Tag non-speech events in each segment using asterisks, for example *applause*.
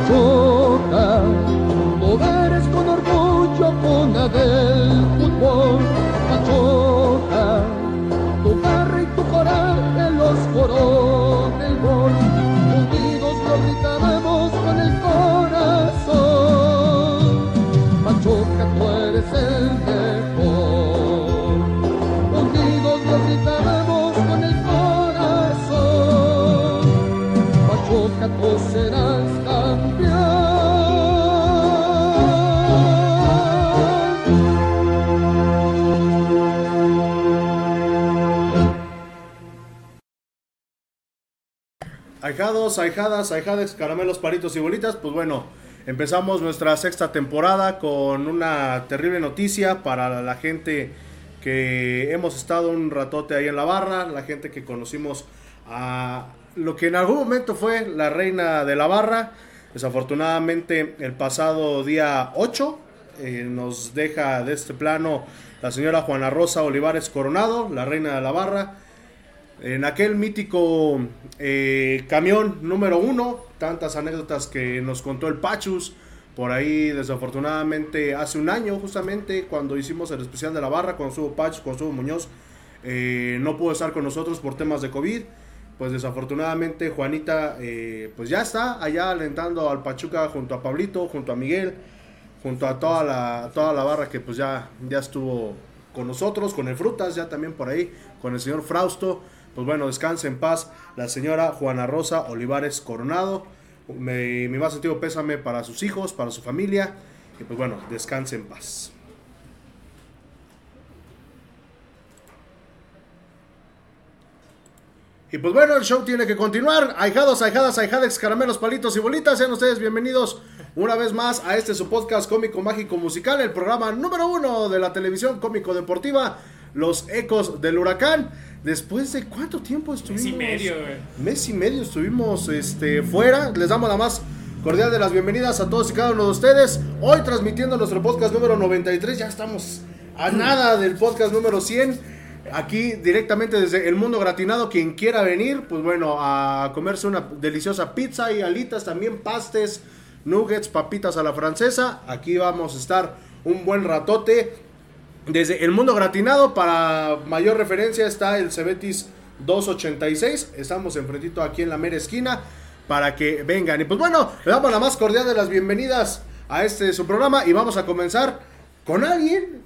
Pachuca, Ahijados, ahijadas, ahijades, caramelos, paritos y bolitas, pues bueno, empezamos nuestra sexta temporada con una terrible noticia para la gente que hemos estado un ratote ahí en la barra, la gente que conocimos a lo que en algún momento fue la reina de la barra. Desafortunadamente el pasado día 8 eh, nos deja de este plano la señora Juana Rosa Olivares Coronado, la reina de la barra. En aquel mítico eh, camión número uno, tantas anécdotas que nos contó el Pachus, por ahí desafortunadamente hace un año justamente cuando hicimos el especial de la barra, cuando estuvo Pachus, cuando estuvo Muñoz, eh, no pudo estar con nosotros por temas de COVID, pues desafortunadamente Juanita eh, pues ya está allá alentando al Pachuca junto a Pablito, junto a Miguel, junto a toda la, toda la barra que pues ya, ya estuvo con nosotros, con el Frutas ya también por ahí, con el señor Frausto. Pues bueno, descanse en paz la señora Juana Rosa Olivares Coronado. Me- mi más sentido pésame para sus hijos, para su familia. Y pues bueno, descanse en paz. Y pues bueno, el show tiene que continuar. Ahijados, ahijadas, ahijades, caramelos, palitos y bolitas. Sean ustedes bienvenidos una vez más a este su podcast cómico, mágico, musical. El programa número uno de la televisión cómico deportiva. Los ecos del huracán. Después de cuánto tiempo estuvimos. Mes y medio, güey. Mes y medio estuvimos este, fuera. Les damos la más cordial de las bienvenidas a todos y cada uno de ustedes. Hoy transmitiendo nuestro podcast número 93. Ya estamos a nada del podcast número 100. Aquí directamente desde el mundo gratinado, quien quiera venir, pues bueno, a comerse una deliciosa pizza y alitas, también pastes, nuggets, papitas a la francesa. Aquí vamos a estar un buen ratote. Desde el mundo gratinado, para mayor referencia, está el Cebetis 286. Estamos enfrentito aquí en la mera esquina para que vengan. Y pues bueno, le damos la más cordial de las bienvenidas a este su programa y vamos a comenzar con alguien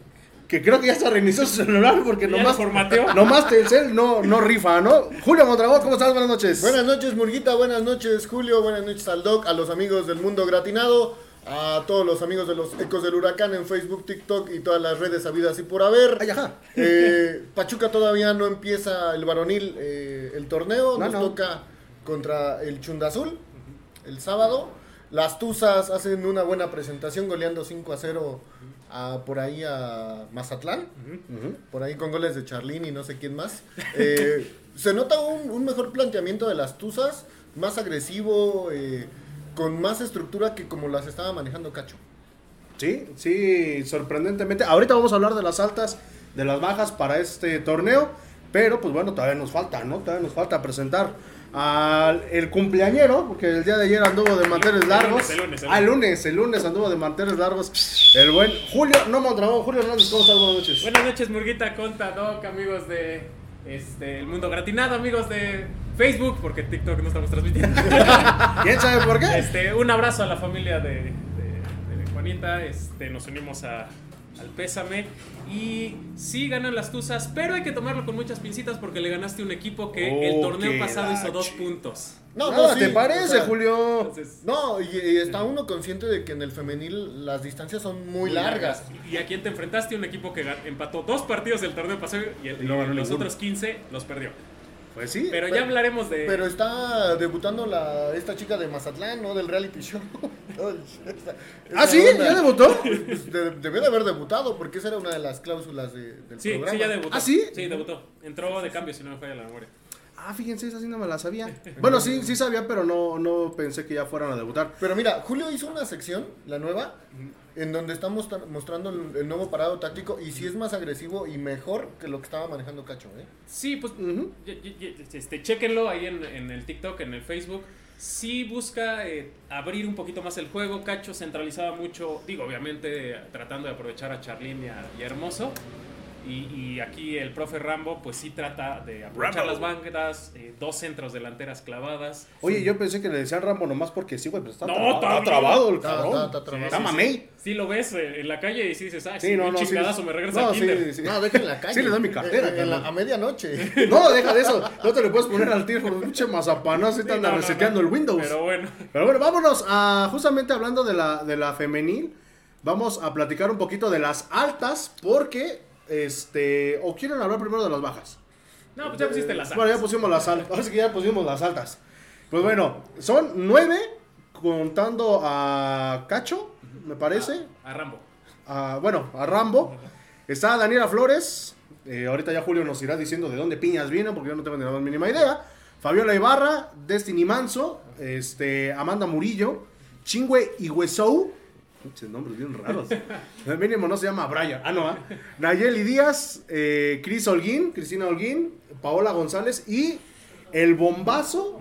que creo que ya se reinició su celular porque nomás, *laughs* nomás Telcel no, no rifa, ¿no? Julio Mondragón, ¿cómo estás? Buenas noches. Buenas noches, Murguita. Buenas noches, Julio. Buenas noches al Doc, a los amigos del mundo gratinado, a todos los amigos de los Ecos del Huracán en Facebook, TikTok y todas las redes habidas y por haber. Ay, ajá. Eh, Pachuca todavía no empieza el varonil, eh, el torneo. No, Nos no. toca contra el Chundazul el sábado. Las Tuzas hacen una buena presentación goleando 5 a 0 a- por ahí a Mazatlán. Por ahí con goles de Charlín y no sé quién más. Eh, *laughs* se nota un, un mejor planteamiento de las Tuzas, más agresivo, eh, con más estructura que como las estaba manejando Cacho. Sí, sí, sorprendentemente. Ahorita vamos a hablar de las altas, de las bajas para este torneo. Pero pues bueno, todavía nos falta, ¿no? Todavía nos falta presentar al el cumpleañero, porque el día de ayer anduvo de manteles largos. el lunes, el lunes, el Ah, el lunes, el lunes anduvo de manteles largos. El buen Julio, no Mondragón, Julio Hernández, ¿cómo estás? Buenas noches. Buenas noches, Murguita, Conta, Doc, amigos de este, El Mundo Gratinado, amigos de Facebook, porque TikTok no estamos transmitiendo. *laughs* ¿Quién sabe por qué? Este, un abrazo a la familia de, de- de Juanita. Este, nos unimos a- al pésame. Y sí ganan las Tuzas, pero hay que tomarlo con muchas pincitas porque le ganaste un equipo que el torneo pasado hizo dos puntos. No, Nada, no, sí, ¿te parece, o sea, Julio? Entonces, No, y, y está uno consciente de que en el femenil las distancias son muy largas. ¿Y a quién te enfrentaste? Un equipo que empató dos partidos del torneo pasado y, el- Y no y ganó los otros 15 los perdió. Pues sí. Pero Pero- ya hablaremos de. Pero está debutando la, esta chica de Mazatlán, ¿no? Del reality show. *laughs* Esta- ¿Ah, sí? onda. ¿Ya debutó? Pues de- debió de haber debutado, porque esa era una de las cláusulas de- del sí, programa. sí, ya debutó. ¿Ah, sí? Sí, debutó. Entró de cambio, si no me falla la memoria. Ah, fíjense, esa sí no me la sabía. Bueno, sí, sí sabía, pero no, no pensé que ya fueran a debutar. Pero mira, Julio hizo una sección, la nueva, en donde está mostra- mostrando el, el nuevo parado táctico y sí es más agresivo y mejor que lo que estaba manejando Cacho, ¿eh? Sí, pues y- este, chéquenlo ahí en, en el TikTok, en el Facebook. sí busca eh, abrir un poquito más el juego. Cacho centralizaba mucho, digo, obviamente tratando de aprovechar a Charlín y a, y a Hermoso. Y, y aquí el profe Rambo, pues sí trata de aprovechar las bandas, eh, dos centros delanteras clavadas. Oye, yo pensé que le decían Rambo nomás porque sí, güey, pero está, No, trabado, está trabado el cabrón. está- está trabado. Está Sí, sí, mamey. Sí lo ves eh, en la calle y sí dices, ah, sí, Sí, no, no, sí. chingadazo, me regresa No, kinder. sí. No, deja en la calle. Sí le doy mi cartera, En- en la- cabrón. a medianoche. *laughs* No, deja de eso. No te le puedes poner al tiro por un pinche mazapanazo y te Sí, anda no, no, reseteando no. el Windows. Pero bueno, Pero bueno, vámonos a justamente hablando de la, de la femenil. Vamos a platicar un poquito de las altas porque, este, o quieren hablar primero de las bajas. no, pues ya pusiste las Bueno, ya pusimos las altas. Ahora sí que ya pusimos las altas. Pues bueno, son nueve contando a Cacho, me parece. a Rambo. a- bueno, a Rambo. Está Daniela Flores. eh, ahorita ya Julio nos irá diciendo de dónde piñas viene, porque yo no tengo ni la más mínima idea. Fabiola Ibarra, Destiny Manso, este, Amanda Murillo, Chingüe Iguesou. Muchos nombres bien raros. El mínimo no se llama Brian. Ah, no. ¿ah? Nayeli Díaz, eh, Cris Holguín, Cristina Holguín, Paola González y el bombazo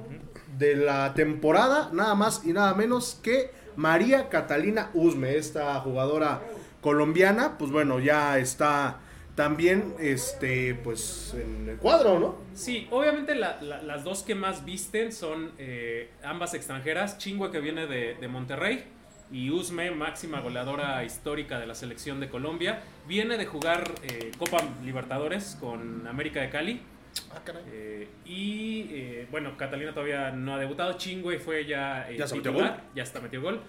de la temporada, nada más y nada menos que María Catalina Usme, esta jugadora colombiana, pues bueno, ya está también este pues en el cuadro, ¿no? Sí, obviamente la- la- las dos que más visten son eh, ambas extranjeras. Chingüe que viene de Monterrey y Usme, máxima goleadora histórica de la selección de Colombia. Viene de jugar eh, Copa Libertadores con América de Cali. Ah, caray. Eh, y eh, bueno, Catalina todavía no ha debutado. Chingüe fue ya, eh, Ya se metió titular, gol. ya está metió gol.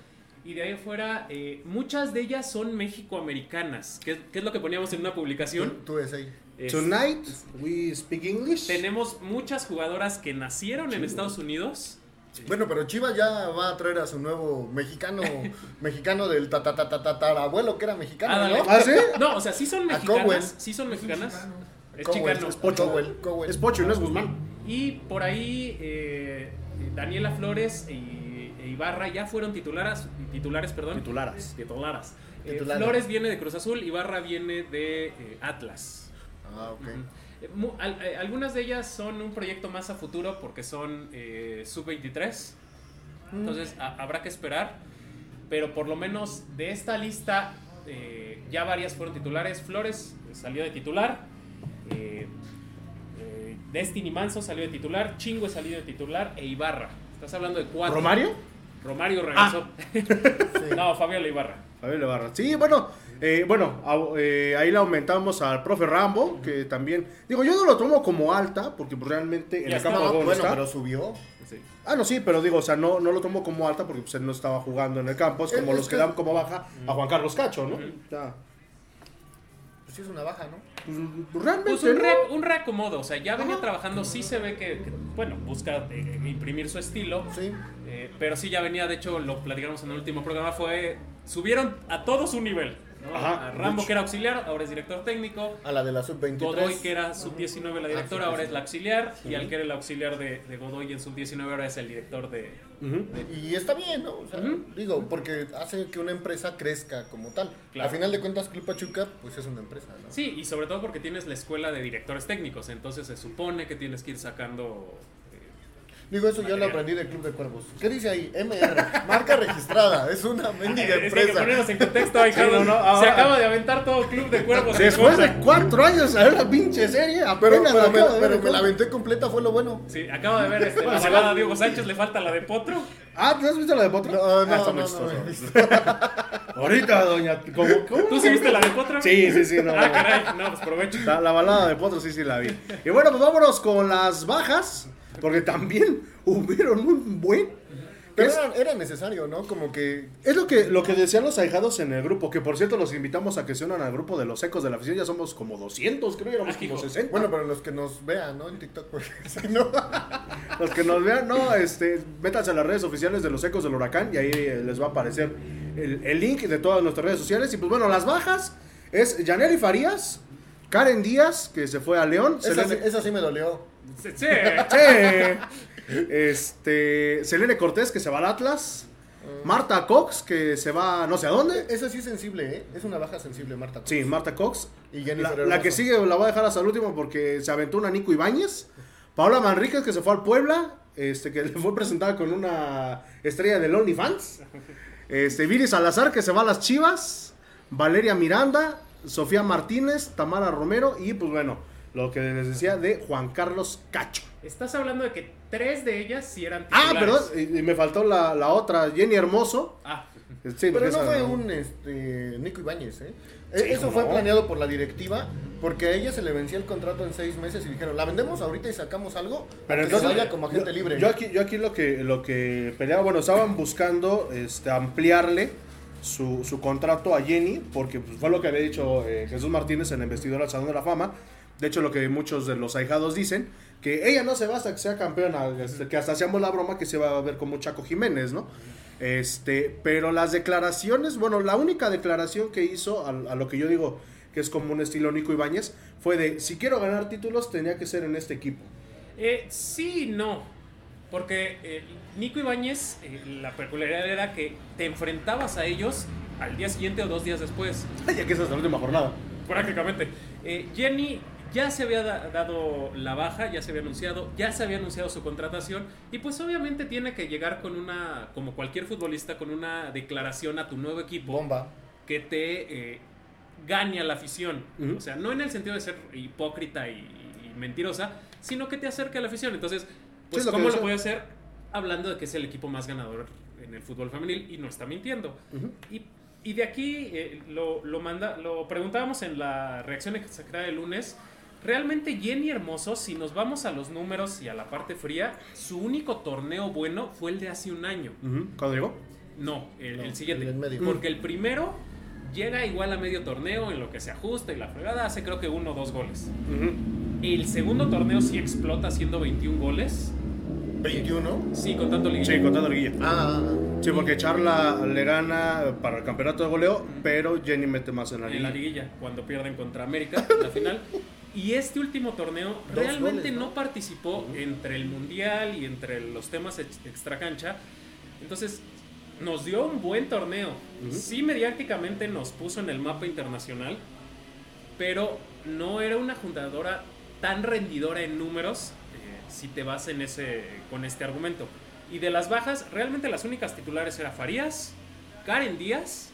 Y de ahí afuera, eh, muchas de ellas son mexicoamericanas, que, es- que es lo que poníamos en una Tú, publicación. tú es ahí. Es- Tonight we speak English. tenemos muchas jugadoras que nacieron en Estados Unidos. Bueno, pero Chivas ya va a traer a su nuevo mexicano, *laughs* mexicano del tatatatatarabuelo que era mexicano, Ah. ¿no? ¿Ah, sí? No, o sea, sí son mexicanas. Sí son mexicanas. Es chicano. es Pocho. Cowell, Cowell. Es Pocho y no es Guzmán. Y por ahí eh, Daniela Flores y e Ibarra ya fueron titulares, titulares, perdón. Titularas. Titularas. Eh, Titulares. Flores viene de Cruz Azul, Ibarra viene de eh, Atlas. Ah, ok. Algunas de ellas son un proyecto más a futuro porque son eh, sub-23. Entonces a- habrá que esperar. Pero por lo menos de esta lista eh, ya varias fueron titulares. Flores eh, salió de titular. eh, eh, Destiny Manso salió de titular. Chingue salió de titular. E Ibarra. Estás hablando de cuatro. ¿Romario? Romario regresó. *laughs* no, Fabiola Ibarra. Fabiola Ibarra. Sí, bueno, eh, bueno, eh, ahí le aumentamos al profe Rambo, que también, digo, yo no lo tomo como alta, porque pues, realmente en Ya el campo está. de juego no bueno, está. pero subió. Sí. Ah, no, sí, pero digo, o sea, no, no lo tomo como alta porque pues, él no estaba jugando en el campo, es como Es los que que- dan como baja a Juan Carlos Cacho, ¿no? O sea, Pues sí es una baja, ¿no? pues, realmente Pues un, no. re- un reacomodo, o sea, ya venía trabajando, sí se ve que, que, bueno, busca eh, imprimir su estilo, Sí. eh, pero sí ya venía, de hecho, lo platicamos en el último programa, fue, subieron a todo su nivel, ¿no? Ajá, a Rambo que era auxiliar, ahora es director técnico, A la de la sub-23. Godoy que era sub-19 la directora, Ah, sí, ahora sí. es la auxiliar, y al que era el auxiliar de, de Godoy en sub-19 ahora es el director de... Y está bien, ¿no? O sea, digo, porque hace que una empresa crezca como tal. Claro. A final de cuentas, Club Pachuca, pues es una empresa, ¿no? Sí, y sobre todo porque tienes la escuela de directores técnicos, entonces se supone que tienes que ir sacando... Digo, eso ya lo Material. aprendí del Club de Cuervos. ¿Qué dice ahí? MR, marca registrada, es una mendiga Es que empresa. ponernos en contexto, ay, Carlos. no, no, Se acaba de aventar todo Club de Cuervos. Después de cuatro años a ver la pinche serie, Pero, apenas pero, la me, acabo de ver pero en me la aventé completa, fue lo bueno. Sí, acaba de ver este, la *laughs* balada a Diego Sánchez, le falta la de Potro. Ah, ¿tú has visto la de Potro? No, Ah, no, está no, no. *laughs* Ahorita, doña, ¿cómo, cómo? ¿Tú sí viste la de Potro? Sí, sí, sí, no. Ah, caray, no, pues provecho. La, la balada de Potro sí, sí la vi. Y bueno, pues vámonos con las bajas, porque también *laughs* hubieron un buen... Pero Es, era, era necesario, ¿no? Como que es lo que lo que decían los ahijados en el grupo, que por cierto los invitamos a que se unan al grupo de los ecos de la afición, ya somos como 200, creo, éramos Ah, como hijo. 60. Bueno, pero los que nos vean, ¿no? En TikTok, porque *laughs* si no. *laughs* Los que nos vean, no, este, métanse a las redes oficiales de los ecos del huracán y ahí eh, les va a aparecer el, el link de todas nuestras redes sociales. Y pues bueno, las bajas es Yaneli Farías, Karen Díaz, que se fue a León, Esa, sí- Selene, esa sí me dolió. Sí, *laughs* este, Selene Cortés, que se va al Atlas, Marta Cox, que se va no sé a dónde. Esa sí es sensible, ¿eh? Es una baja sensible, Marta. Sí, Marta Cox. Y La, la que sigue la voy a dejar hasta el último porque se aventó una Nico Ibáñez. Paola Manríquez, que se fue al Puebla. este, que *laughs* le fue presentada con una estrella del OnlyFans. Este, Viri Salazar, que se va a las Chivas. Valeria Miranda, Sofía Martínez, Tamara Romero y pues bueno, lo que les decía de Juan Carlos Cacho. Estás hablando de que tres de ellas sí eran Ah, titulares. perdón, y, y me faltó la, la otra, Jenny Hermoso. Ah, Sí, Pero no fue un este, Nico Ibáñez, ¿eh? Sí, Eso ¿cómo fue no? planeado por la directiva porque a ella se le vencía el contrato en seis meses y dijeron, ¿la vendemos ahorita y sacamos algo? Pero que entonces, se vaya como agente yo, libre. Yo aquí, yo aquí lo que lo que peleaba, bueno, estaban buscando este, ampliarle su, su contrato a Jenny, porque pues, fue lo que había dicho eh, Jesús Martínez en la investidura al Salón de la Fama. De hecho, lo que muchos de los ahijados dicen, que ella no se va hasta que sea campeona, este, que hasta hacíamos la broma que se va a ver como Chaco Jiménez, ¿no? Este, pero las declaraciones, bueno, la única declaración que hizo, a, a lo que yo digo que es como un estilo Nico Ibáñez, fue de, si quiero ganar títulos, tenía que ser en este equipo. Eh, sí y no. Porque eh, Nico Ibáñez, eh, la peculiaridad era que te enfrentabas a ellos al día siguiente o dos días después. ya que esa es la última jornada. Prácticamente. Eh, Jenny ya se había da- dado la baja, ya se había anunciado, ya se había anunciado su contratación y pues obviamente tiene que llegar con una, como cualquier futbolista, con una declaración a tu nuevo equipo Bomba. que te eh, gane a la afición. O sea, no en el sentido de ser hipócrita y, y mentirosa, sino que te acerque a la afición. Entonces, pues, Sí, ¿cómo lo puede hacer? Hablando de que es el equipo más ganador en el fútbol femenil y no está mintiendo. Y, y de aquí eh, lo, lo, manda, lo preguntábamos en la reacción exagerada del lunes. Realmente Jenny Hermoso, si nos vamos a los números y a la parte fría, su único torneo bueno fue el de hace un año. ¿Cuándo llegó? No, el, No, el siguiente. el medio. Porque el primero llega igual a medio torneo en lo que se ajusta y la fregada hace creo que uno o dos goles. El segundo torneo sí explota haciendo 21 goles. 21. Sí, contando liguilla. Sí, contando Guilla. Ah, Sí, porque Charla le gana para el campeonato de goleo, pero Jenny mete más en la en la liguilla, cuando pierden contra América, la *laughs* final. Y este último torneo Dos realmente goles, no, ¿no? participó entre el mundial y entre los temas ex- extracancha. Entonces, nos dio un buen torneo. Sí, mediáticamente nos puso en el mapa internacional, pero no era una jugadora tan rendidora en números eh, si te vas en ese, con este argumento. Y de las bajas, realmente las únicas titulares eran Farías, Karen Díaz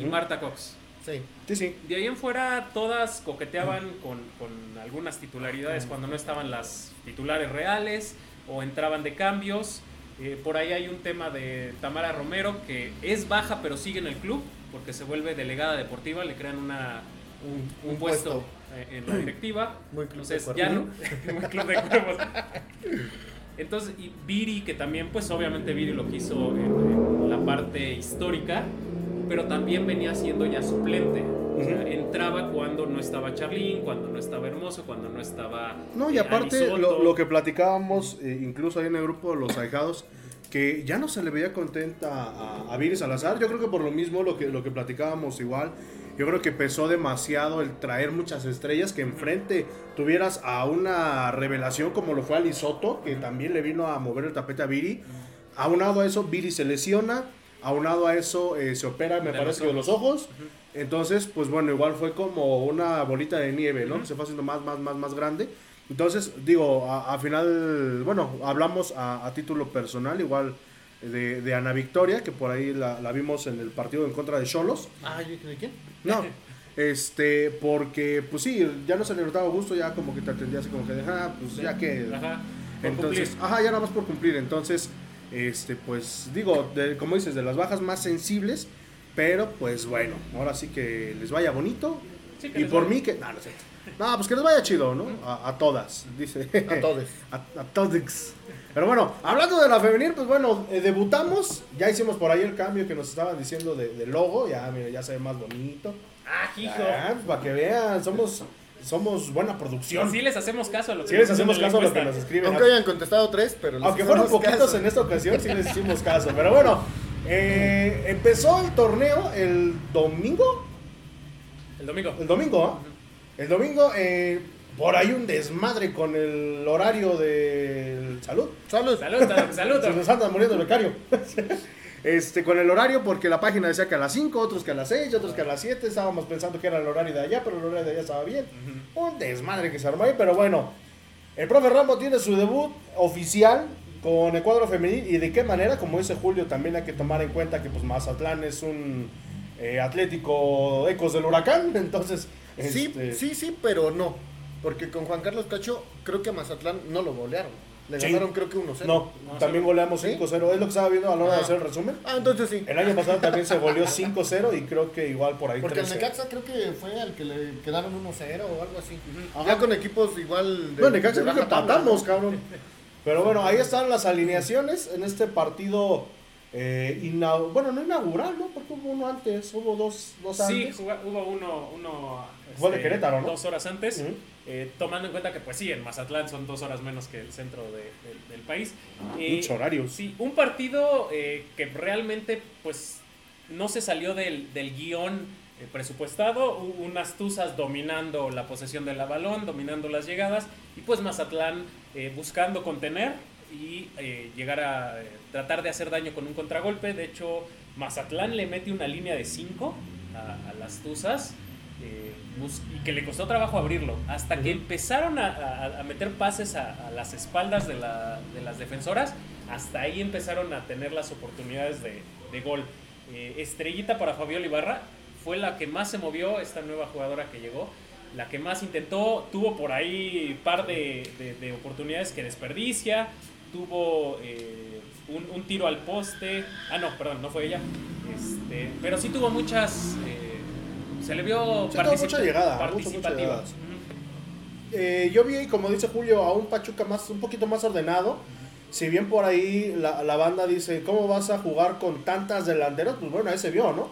y. Marta Cox. Sí. Sí, sí. De ahí en fuera todas coqueteaban con, con algunas titularidades cuando no estaban las titulares reales o entraban de cambios. Eh, por ahí hay un tema de Tamara Romero que es baja pero sigue en el club porque se vuelve delegada deportiva, le crean una, un, un Un puesto, puesto. eh, en la directiva. *clears throat* Muy club Entonces de ya no, cuervos. *laughs* muy club de cuervos. Entonces, y Viri, que también, pues obviamente Viri lo quiso en, en la parte histórica, pero también venía siendo ya suplente. O sea, entraba cuando no estaba Charlín, cuando no estaba Hermoso, cuando no estaba. No, y eh, aparte lo, lo que platicábamos, eh, incluso ahí en el grupo de los ahijados, que ya no se le veía contenta a, a Viri Salazar. Yo creo que por lo mismo lo que, lo que platicábamos igual, yo creo que pesó demasiado el traer muchas estrellas, que enfrente tuvieras a una revelación como lo fue Ali Soto, que también le vino a mover el tapete a Viri. Aunado a eso, Viri se lesiona. Aunado a eso, eh, se opera, me De parece los que de los ojos. Entonces, pues bueno, igual fue como una bolita de nieve, ¿no? Que se fue haciendo más, más, más, más grande. Entonces, digo, a, a final, bueno, hablamos a, a título personal, igual de, de Ana Victoria, que por ahí la, la vimos en el partido en contra de Cholos. Ah, ¿yo dije, ¿de quién? No, *laughs* este, porque, pues sí, ya no se le notaba gusto, ya como que te atendía así como que, ah, pues ya que. Ajá, Entonces, cumplir. ajá, ya nada más por cumplir. Entonces, este, pues digo, de- como dices, de las bajas más sensibles, pero pues bueno, ahora sí que les vaya bonito. Sí, que y por vaya. mí que. No, no, es cierto. No, pues que les vaya chido, ¿no? A, a todas, dice. A todos. *laughs* a, a todos. Pero bueno, hablando de la femenil, pues bueno, eh, debutamos. Ya hicimos por ahí el cambio que nos estaban diciendo de, de logo. Ya, mira, ya se ve más bonito. Ah, hijo. Ah, pues, para que vean, somos, somos buena producción. Sí les hacemos caso a lo que Sí les hacemos caso a lo que nos escriben. Aunque hayan contestado tres, pero les Aunque fueron poquitos caso. en esta ocasión, sí les hicimos caso. Pero bueno, eh, empezó el torneo el domingo. El domingo. El domingo, ¿ah? El domingo, eh, por ahí un desmadre con el horario del salud. Salud. Salud, salud, salud. Se nos anda muriendo el becario. *laughs* Este, con el horario, porque la página decía que a las 5, otros que a las 6, otros que a las 7. Estábamos pensando que era el horario de allá, pero el horario de allá estaba bien. Un desmadre que se armó ahí, pero bueno. El profe Rambo tiene su debut oficial. con el cuadro femenil y de qué manera, como dice Julio, también hay que tomar en cuenta que pues Mazatlán es un eh, Atlético Ecos del Huracán, *laughs* entonces... Sí, este, sí, sí, pero no. Porque con Juan Carlos Cacho, creo que a Mazatlán no lo golearon. Le Sí. ganaron, creo que 1-0. No, No, también sí. goleamos ¿Sí? 5-0, es lo que estaba viendo a la hora de Ajá. hacer el resumen. Ah, entonces sí. El año pasado también se goleó 5-0 y creo que igual por ahí Porque el 3-0. Necaxa creo que fue al que le quedaron 1-0 o algo así. Ajá. Ya con equipos igual de. Bueno, Necaxa de creo que empatamos, ¿no? cabrón. Pero bueno, ahí están las alineaciones en este partido. Eh, inau- bueno, no inaugural, ¿no? Porque hubo uno antes, hubo dos, dos Sí, antes. juga- hubo uno, uno Fue de este, Querétaro, ¿no? dos horas antes, eh, tomando en cuenta que pues sí, en Mazatlán son dos horas menos que el centro de- de- del país. Eh, Muchos horarios. Sí, un partido eh, que realmente pues no se salió del, del guion eh, presupuestado, Hubo unas tuzas dominando la posesión del balón, dominando las llegadas y pues Mazatlán buscando contener y eh, llegar a eh, tratar de hacer daño con un contragolpe. De hecho, Mazatlán le mete una línea de 5 a, a las tuzas. eh, y que le costó trabajo abrirlo. Hasta que empezaron a, a- a meter pases a, las espaldas de, la- de las defensoras, hasta ahí empezaron a tener las oportunidades de, de gol. Estrellita para Fabiola Ibarra fue la que más se movió, esta nueva jugadora que llegó. La que más intentó, tuvo por ahí un par de, de- de oportunidades que desperdicia, tuvo eh, un, un tiro al poste, ah no, perdón, no fue ella, este, pero sí tuvo muchas, eh, se le vio Sí, particip- mucha llegada, mucha, mucha participativa. llegada. Eh, yo vi, como dice Julio, a un Pachuca más, un poquito más ordenado. Si bien por ahí la, la banda dice, ¿cómo vas a jugar con tantas delanteras? Pues bueno, ahí se vio, ¿no?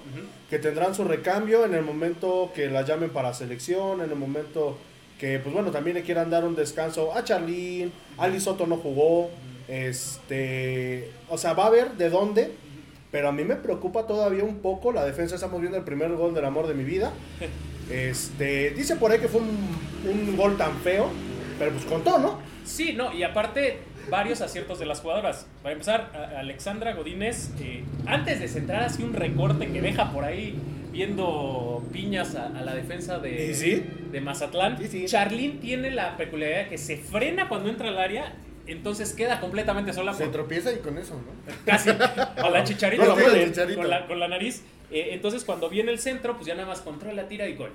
Que tendrán su recambio en el momento que la llamen para selección, en el momento que, pues bueno, también le quieran dar un descanso a Charlín, Ali Soto no jugó, este, o sea, va a ver de dónde, pero a mí me preocupa todavía un poco la defensa, estamos viendo el primer gol del amor de mi vida, *laughs* este, dice por ahí que fue un, un gol tan feo, pero pues contó, ¿no? Sí, no, y aparte varios aciertos de las jugadoras. Para empezar, a- Alexandra Godínez, eh, antes de centrar así un recorte que deja por ahí viendo piñas a, a la defensa de, de Mazatlán, Sí, sí. Charlín tiene la peculiaridad que se frena cuando entra al área, entonces queda completamente sola Se por tropieza y con eso, ¿no? casi a la *laughs* chicharita No, con, con la, con la nariz. Eh, entonces cuando viene el centro, pues ya nada más controla, tira y gol.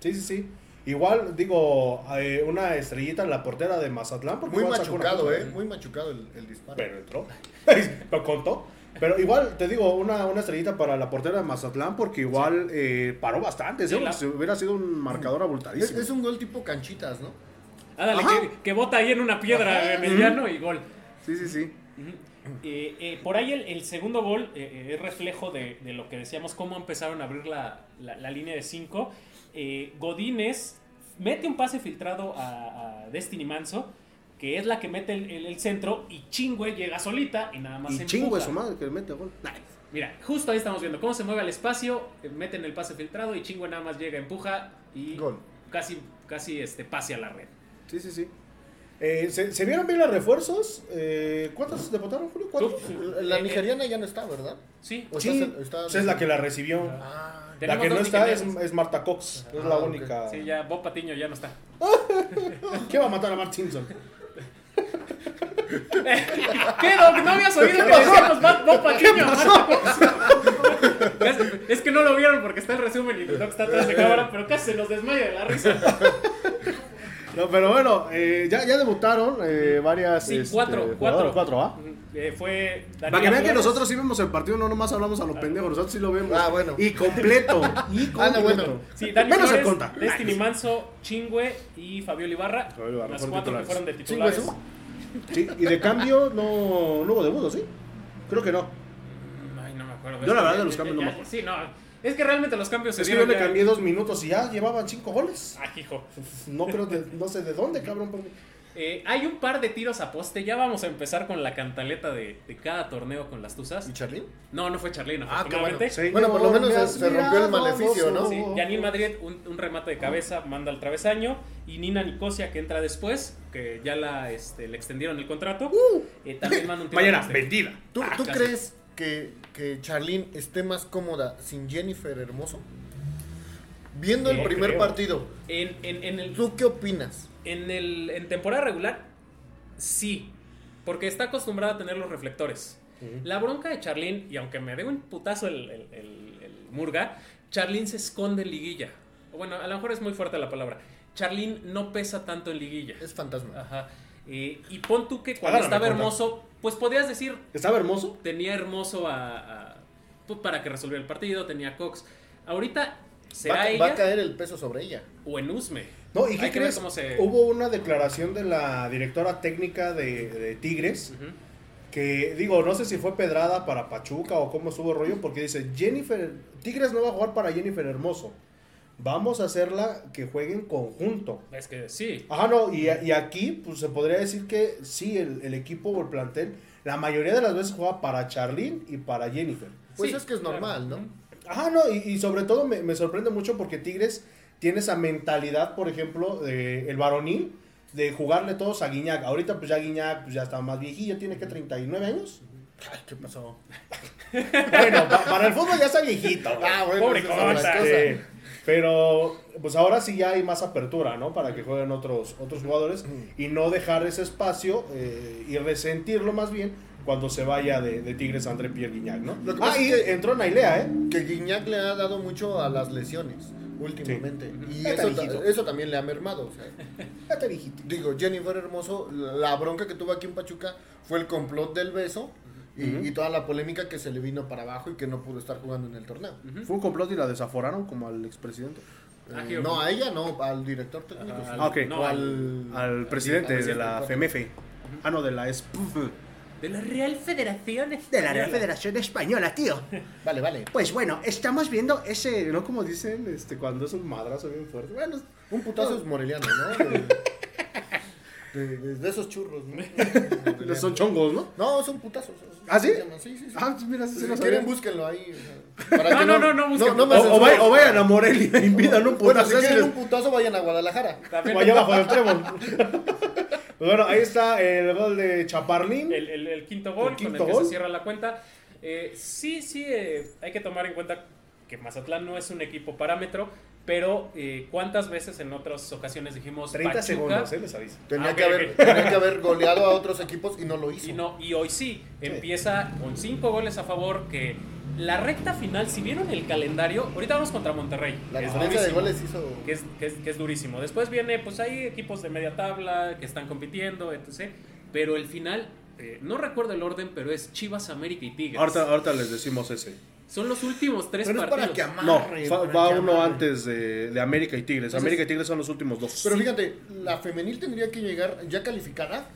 Sí, sí, sí. Igual, digo, eh, una estrellita en la portera de Mazatlán. porque Muy machucado, ¿eh? Muy machucado el, el disparo. Pero entró. *laughs* Lo contó. Pero igual, te digo, una, una estrellita para la portera de Mazatlán porque igual eh, paró bastante. ¿sí? Sí, la- Si hubiera sido un marcador es, abultadísimo. es un gol tipo canchitas, ¿no? Ándale, que, que bota ahí en una piedra Ajá. en el llano y gol. Sí, sí, sí. Eh, eh, por ahí el, el segundo gol eh, es reflejo de, de lo que decíamos, cómo empezaron a abrir la, la- la línea de 5. Godínez mete un pase filtrado a, a Destiny Manso, que es la que mete el, el- el centro, y Chingüe llega solita y nada más Y chingo es su madre que le mete gol. Mira, justo ahí estamos viendo cómo se mueve al espacio, meten el pase filtrado y Chingüe nada más llega, empuja y Gol. casi, casi este, pase a la red. Sí, sí, sí. Eh, ¿se, se vieron bien los refuerzos? Eh, ¿Cuántos deportaron, Julio? ¿Cuántos? La Eh, nigeriana ya no está, ¿verdad? Sí, O Sí, está- está- pues es la que la recibió. Ah, La que no está es, Marta Cox. Es Ah, la ok. única. sí, ya Bob Patiño ya no está. *laughs* ¿Qué va a matar a Mark Simpson? *laughs* ¿Qué, Doc? ¿No habías oído que decíamos Bob Bob Patiño? *laughs* es, es que no lo vieron porque está el resumen y el Doc está atrás de cámara, pero casi se nos desmaya de la risa. No, pero bueno, eh, ya, ya debutaron eh, varias. Sí, este, cuatro, cuatro. cuatro, ¿ah? Eh, fue Daniela Para que vean que nosotros sí vemos el partido, no nomás hablamos a lo pendejo, nosotros sí lo vemos. Ah, bueno. Y completo. Y *laughs* Ah, no, completo. bueno. Sí, Dani Menos el Flores, conta. Destiny Manso, Chingüe y Fabiola Ibarra. Fabiola Ibarra, las cuatro que titulares. fueron de ¿Chingüe titulares. su? Sí, y de cambio no, no hubo debut, ¿o ¿sí? Creo que no. Ay, no me acuerdo. Yo la Es que verdad de los ya- cambios no ya- me acuerdo. Sí, no. Es que realmente los cambios se Es que yo dieron le ya- cambié dos minutos y ya llevaban cinco goles. Ah, hijo. *laughs* No creo de, no sé de dónde, cabrón. porque- Eh, hay un par de tiros a poste. Ya vamos a empezar con la cantaleta de, de cada torneo con las tuzas. ¿Y Charly? No, no fue Charlene, Ah, bueno. afortunadamente. Señor, Bueno, por lo menos me se- rompió el maleficio, ¿no? Sí. Janine Madrid, un, un remate de cabeza, manda al travesaño. Y Nina Nicosia, que entra después, que ya la, este, le extendieron el contrato. eh, también manda un tiro a Mañana, poste. vendida. ¿Tú, Ah, ¿tú crees que, que Charlene esté más cómoda sin Jennifer Hermoso? Viendo el primer creo. partido, En, en, en el, ¿tú qué opinas? en, el, en temporada regular, sí. Porque está acostumbrada a tener los reflectores. La bronca de Charlín, y aunque me dé un putazo el, el- el- el Murga, Charlín se esconde en liguilla. Bueno, a lo mejor es muy fuerte la palabra. Charlín no pesa tanto en liguilla. Es fantasma. Ajá. Eh, y pon tú que cuando estaba hermoso, pues podías decir, ¿Estaba hermoso? tenía hermoso a, a- pues, para que resolviera el partido, tenía a Cox. Ahorita será Va, ella va a caer el peso sobre ella. o en Usme. No, ¿y qué crees? cómo se- Hubo una declaración de la directora técnica de, de Tigres que, digo, no sé si fue pedrada para Pachuca o cómo estuvo el rollo, porque dice, Jennifer, Tigres no va a jugar para Jennifer Hermoso. Vamos a hacerla que juegue en conjunto. Es que sí. Ajá, no, y, y aquí pues se podría decir que sí, el, el equipo o el plantel, la mayoría de las veces juega para Charlene y para Jennifer. Pues Sí, es que es claro. normal, ¿no? Ajá, no, y, y sobre todo me, me sorprende mucho porque Tigres tiene esa mentalidad, por ejemplo, de el varonil, de jugarle todos a Guiñac. Ahorita pues ya Guiñac pues, ya está más viejillo, tiene que 39 años. Ay, ¿qué pasó? *laughs* Bueno, pa- para el fútbol ya está viejito. Ah, bueno, Pobre cosa. pero pues ahora sí ya hay más apertura, ¿no? Para que jueguen otros, otros jugadores y no dejar ese espacio eh, y resentirlo más bien cuando se vaya de, de Tigres André Pierre Guignac, ¿no? Lo que Ah, y que- entró Nailea, ¿eh? Que Guiñac le ha dado mucho a las lesiones últimamente. Y Ya está eso, eso también le ha mermado. o sea. Digo, Jennifer Hermoso, la bronca que tuvo aquí en Pachuca fue el complot del beso y, toda la polémica que se le vino para abajo y que no pudo estar jugando en el torneo. Fue un complot y la desaforaron como al expresidente. Ah, Eh, que- no, a ella no, al director técnico. Ah, ok. no, O al- al, Al presidente al de la. FEMEFE. Ah, no, de la SPUF. De la Real Federación De la Real Federación Española, tío. *laughs* Vale, vale. Pues bueno, estamos viendo ese, ¿no? Como dicen, este, cuando es un madrazo bien fuerte. Bueno, Un putazo es moreliano, ¿no? *laughs* De, de- de- de esos churros, ¿no? *laughs* son chongos, ¿no? No, son putazos. ¿Ah, sí? Sí, sí, sí. Ah, mira, sí, si lo quieren, búsquenlo ahí. o sea, *laughs* para No, que no, no, no busquen. no me O, o censuren. vay- o vayan a Morelia, *laughs* *laughs* invitan un Bueno, putazo. si quieren un putazo, vayan a Guadalajara. También o allá abajo del trébol. Pues bueno, ahí está el gol de Chaparlín. el, el- el quinto gol El quinto con el que gol. se cierra la cuenta. Eh, sí, sí, eh, hay que tomar en cuenta que Mazatlán no es un equipo parámetro, pero eh, ¿cuántas veces en otras ocasiones dijimos 30 Pachuca? segundos, ¿eh? Les aviso. Tenía, Ah, que haber, ok. tenía que haber goleado a otros equipos y no lo hizo. Y, no, y hoy sí, empieza con cinco goles a favor que la recta final, si vieron el calendario, ahorita vamos contra Monterrey. La que es diferencia de durísimo, goles hizo. Que es, que, es, que es durísimo. Después viene, pues hay equipos de media tabla que están compitiendo, etc. Pero el final, eh, no recuerdo el orden, pero es Chivas, América y Tigres. Ahorita, ahorita les decimos ese. Son los últimos tres Pero es partidos. para que amarre. No, va que uno amarre. antes de, de América y Tigres. Entonces- América y Tigres son los últimos dos. Pero fíjate, la femenil tendría que llegar ya calificada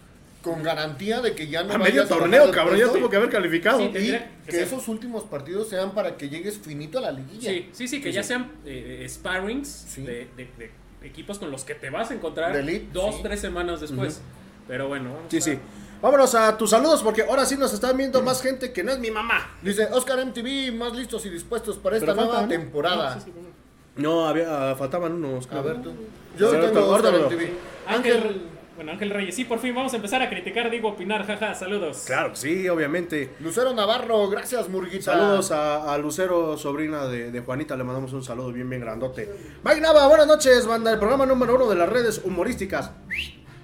con garantía de que ya no a medio a torneo, cabrón, ya tuvo que haber calificado. Sí, Y tendría que esos últimos partidos sean para que llegues finito a la liguilla. Sí, sí, sí, que Sí, ya sí. sean eh, sparrings Sí. de, de- de equipos con los que te vas a encontrar elite, dos, sí. tres semanas después. Pero bueno, vamos Sí, a- sí. Vámonos a tus saludos porque ahora sí nos están viendo más gente que no es mi mamá. Dice Oscar MTV, más listos y dispuestos para esta Pero nueva falta, ¿no? temporada. No, sí, sí, bueno. No, había, faltaban unos. A ver tú. Yo Ahorita- tengo Oscar MTV. Ángel, Ángel bueno, Ángel Reyes, sí, por fin vamos a empezar a criticar, digo, opinar, jaja, saludos. Claro, sí, obviamente. Lucero Navarro, gracias Murguita. Saludos a, a Lucero, sobrina de, de Juanita, le mandamos un saludo bien, bien grandote. Mike Nava, buenas noches, banda, el programa número uno de las redes humorísticas.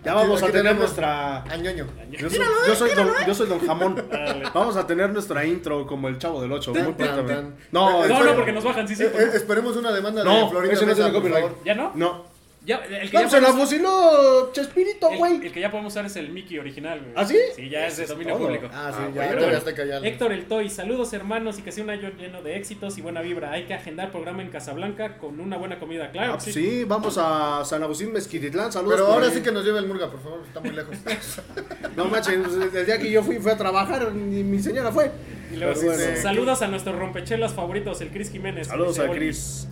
Ya Aquí- vamos a tener nuestra... A ñoño. Yo soy, yo soy don, yo soy don Jamón. *laughs* Vamos a tener nuestra intro como el chavo del 8. Muy tan. No, No, no, porque nos bajan, sí, sí. Eh, eh, esperemos una demanda de No, Florinda ese no Mesa, tiene por copyright. favor. ¿Ya no? No. Ya, el que No, ya se la podemos- fusiló Chespirito, el- güey. El, que ya podemos usar es el Mickey original, güey. ¿Ah, sí? Sí, ya es de dominio todo. público. Ah, sí, Ah, ya, Bueno, hasta callar. Héctor el Toy, saludos hermanos y que sea un año lleno de éxitos y buena vibra. Hay que agendar programa en Casablanca con una buena comida, claro. Ah, sí. sí, vamos a San Agustín Mezquititlán. Saludos. Pero ahora ahí. sí que nos lleve el Murga, por favor, está muy lejos. *laughs* No manches, el día que yo fui, fui a trabajar, ni mi señora fue. Y luego Pero sí, bueno. saludos a nuestros rompechelas favoritos, el Chris Jiménez. Saludos a. Cris.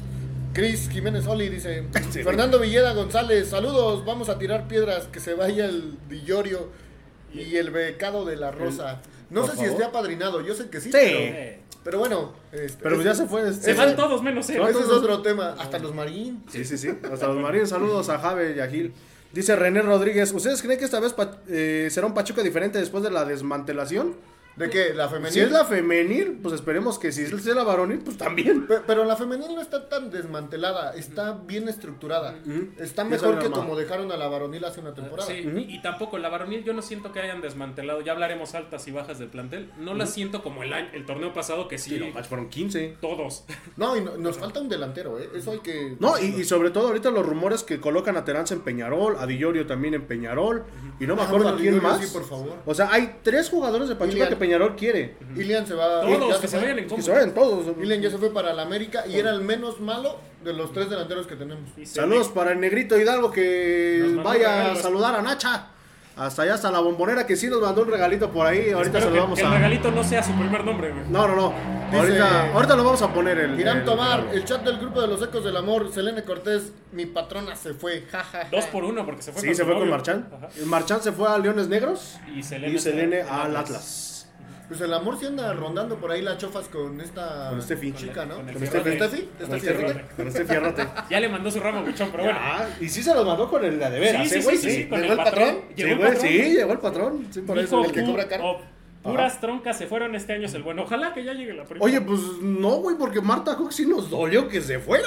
Cris Jiménez Oli dice: *laughs* Sí. Fernando Villeda González, saludos, vamos a tirar piedras, que se vaya el Dillorio y el becado de la Rosa. No sé si esté apadrinado, yo sé que sí, Sí. Pero, pero bueno. este, Pero pues ya se fue. se este- van todos menos él. Ese es otro tema, hasta los Marín. Sí, sí, sí. Hasta los marines. Saludos a Jave y a Gil. Dice René Rodríguez, ¿ustedes creen que esta vez pa- eh, será un Pachuca diferente después de la desmantelación? ¿De qué? ¿La femenil? Si es la femenil, pues esperemos que si es la varonil, pues también. Pe- Pero la femenil no está tan desmantelada, está bien estructurada. Está mejor que como dejaron a la varonil hace una temporada. Sí, y, y tampoco la varonil yo no siento que hayan desmantelado, ya hablaremos altas y bajas del plantel, no la siento como el año, el torneo pasado que sí, Sí, no, manches, fueron 15. todos. *laughs* No, y no- nos falta un delantero, ¿eh? Eso hay que... No, y, y sobre todo ahorita los rumores que colocan a Terán en Peñarol, a Di Llorio también en Peñarol, y no me Ah, acuerdo quién más. sí, por favor. O sea, hay tres jugadores de Pachuca que Peñarol quiere. Ilian se va... Todos, ya que se vayan en Que se vayan todos. Ilian ya se fue para la América y era el menos malo de los tres delanteros que tenemos. Saludos para el negrito Hidalgo que vaya a saludar a Nacha. Hasta allá, hasta la bombonera que sí nos mandó un regalito por ahí. Ahorita Espero se lo que vamos el a. regalito no sea su primer nombre, güey. No, no, no. Dice- Ahorita, ahorita lo vamos a poner el. Irán el Tomar, el chat del grupo de los Ecos del Amor, Selene Cortés, mi patrona se fue, jajaja. Dos por uno, porque se fue Sí, con se fue con. Marchán. El Marchán se fue a Leones Negros Y Selene, y al Atlas. Pues el amor sí anda rondando por ahí las chofas con esta Con Steffi. chica, ¿no? Con el Con este. Con este fierrote. *laughs* Ya le mandó su ramo, bichón, pero bueno. Ah, y sí se los mandó con el de veras, sí, sí, ¿eh, güey? sí, sí, sí, con ¿Llegó el patrón. patrón? Llegó Sí, el güey, patrón. sí, llegó el patrón. Sí, por eso. el que cobra caro. oh, puras troncas se fueron este año es el bueno. Ojalá que ya llegue la primera. Oye, pues no, güey, porque Marta Cook sí nos dolió que se fuera.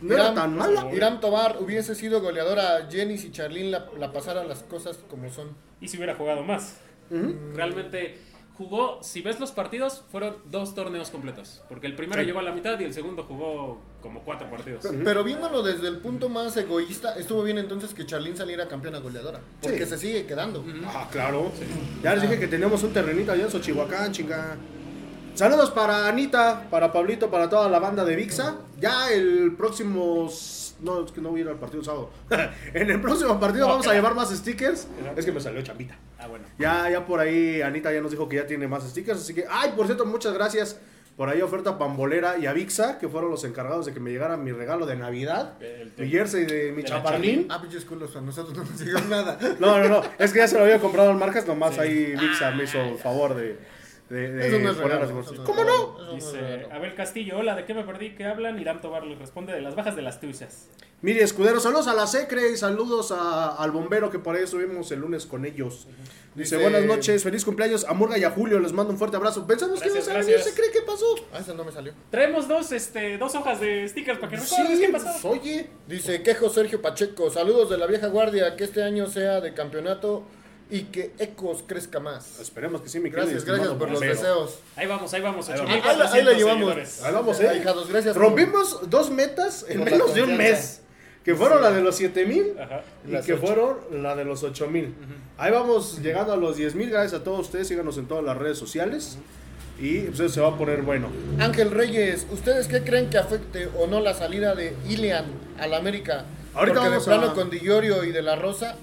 No era tan mala. Irán Tobar hubiese sido goleadora Jenny si Charlene la, la pasaran las cosas como son. y si hubiera jugado más. Realmente jugó, si ves los partidos, fueron dos torneos completos. Porque el primero Sí. llegó a la mitad y el segundo jugó como cuatro partidos. Pero viéndolo desde el punto más egoísta, estuvo bien entonces que Charlene saliera campeona goleadora. Porque Sí. se sigue quedando. Ah, claro. Ya les dije que teníamos un terrenito allá en Xochihuacán, chinga. Saludos para Anita, para Pablito, para toda la banda de Vixa. Ya el próximo. No, es que no voy a ir al partido el sábado. *laughs* en el próximo partido No, vamos a llevar más stickers. Claro. Es que me salió chambita. Ah, bueno. Ya, ya por ahí Anita ya nos dijo que ya tiene más stickers. Así que, ay, por cierto, muchas gracias. Por ahí oferta Pambolera y Avixa, que fueron los encargados de que me llegara mi regalo de Navidad. El- mi jersey de mi chaparlín. Ah, pinches culos, a nosotros no nos llegó nada. *laughs* No, no, no. Es que ya se lo había comprado en marcas, nomás ahí Vixa me hizo el favor de, de, de Eso no es poner regalo, las eso bolsas. no es ¿Cómo no? no Dice. Abel Castillo, hola, ¿de qué me perdí? ¿Qué hablan? Irán Tobar le responde de las bajas de las tuyas. Mire, escudero, saludos a la Secre y saludos a- al bombero que por ahí estuvimos el lunes con ellos. Dice, Dice- buenas noches, feliz cumpleaños a Murga y a Julio, les mando un fuerte abrazo. Pensamos que Gracias, ibas a venir, gracias. Secre, ¿qué pasó? Ah, esa no me salió. Traemos dos, este, dos hojas de stickers para que recuerdes qué pasó. oye. Dice Quejo Sergio Pacheco, saludos de la vieja guardia, que este año sea de campeonato y que Ecos crezca más. Esperemos que sí, mi Gracias, gracias por los deseos. Ahí vamos, ahí vamos. Ahí vamos. 8400 Ahí la llevamos. seguidores. Ahí vamos, Eh, hijados, gracias. Rompimos dos metas en Por la menos de un mes. Que fueron la de los 7000 Ajá. y Las que fueron la de los 8000. Ahí vamos llegando a los 10000. Gracias a todos ustedes. Síganos en todas las redes sociales. Y pues eso se va a poner bueno. Ángel Reyes, ¿ustedes qué creen que afecte o no la salida de Ilian al América? Ahorita Porque de vamos plano a- con Di Llorio y de la Rosa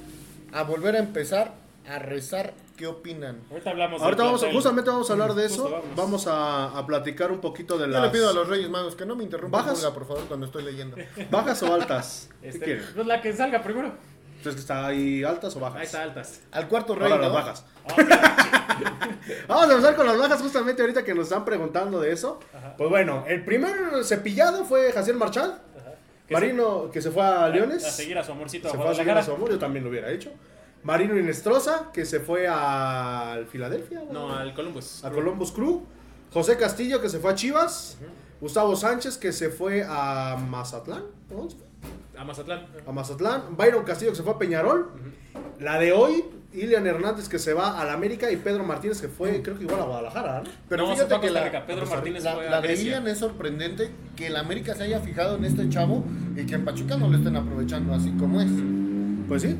a volver a empezar a rezar. ¿Qué opinan? Ahorita hablamos Ahorita vamos plantel. justamente vamos a hablar de Justo eso. vamos. Vamos a, a platicar un poquito de Yo las le pido a los Reyes Magos que no me interrumpan, ¿Bajas? Por favor, cuando estoy leyendo. *laughs* bajas o altas. ¿Qué Este, quieren? pues la que salga primero. Entonces está ahí altas o bajas. Ahí está, altas. Al cuarto rey, Ahora las bajas. *laughs* *laughs* Vamos a empezar con las bajas justamente ahorita que nos están preguntando de eso. Ajá. Pues bueno, el primer cepillado fue Jaciel Marchal. Marino que se fue a Leones. A seguir a su amorcito se a fue a seguir a su amor, yo también lo hubiera hecho. Marino Inestrosa, que se fue al Filadelfia. No, al Columbus. a Columbus Crew. José Castillo, que se fue a Chivas. Gustavo Sánchez, que se fue a Mazatlán. ¿A dónde se fue? A Mazatlán. A Mazatlán. Byron Castillo, que se fue a Peñarol. La de hoy, Ilian Hernández, que se va al América. Y Pedro Martínez, que fue, creo que igual a Guadalajara. ¿no? Pero No, se fíjate fue a que la, Rica. Pedro Martínez la, fue a la de. Ilian es sorprendente que el América se haya fijado en este chavo y que en Pachuca no lo estén aprovechando así como es. Pues sí.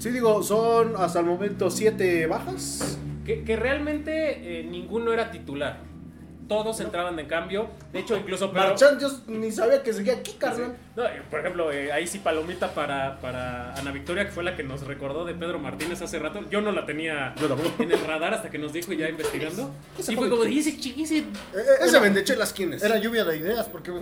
Sí, digo, son hasta el momento siete bajas. Que, que realmente eh, ninguno era titular. Todos entraban de cambio. De hecho, incluso Pedro- Marchand, yo ni sabía que seguía aquí, carnal. No, eh, por ejemplo, eh, ahí sí palomita para, para Ana Victoria, que fue la que nos recordó de Pedro Martínez hace rato. Yo no la tenía en el radar hasta que nos dijo ya investigando. *laughs* Y fue como, de, ese, ese Eh, eh, vendechelas, ¿quién es? era lluvia de ideas porque *laughs*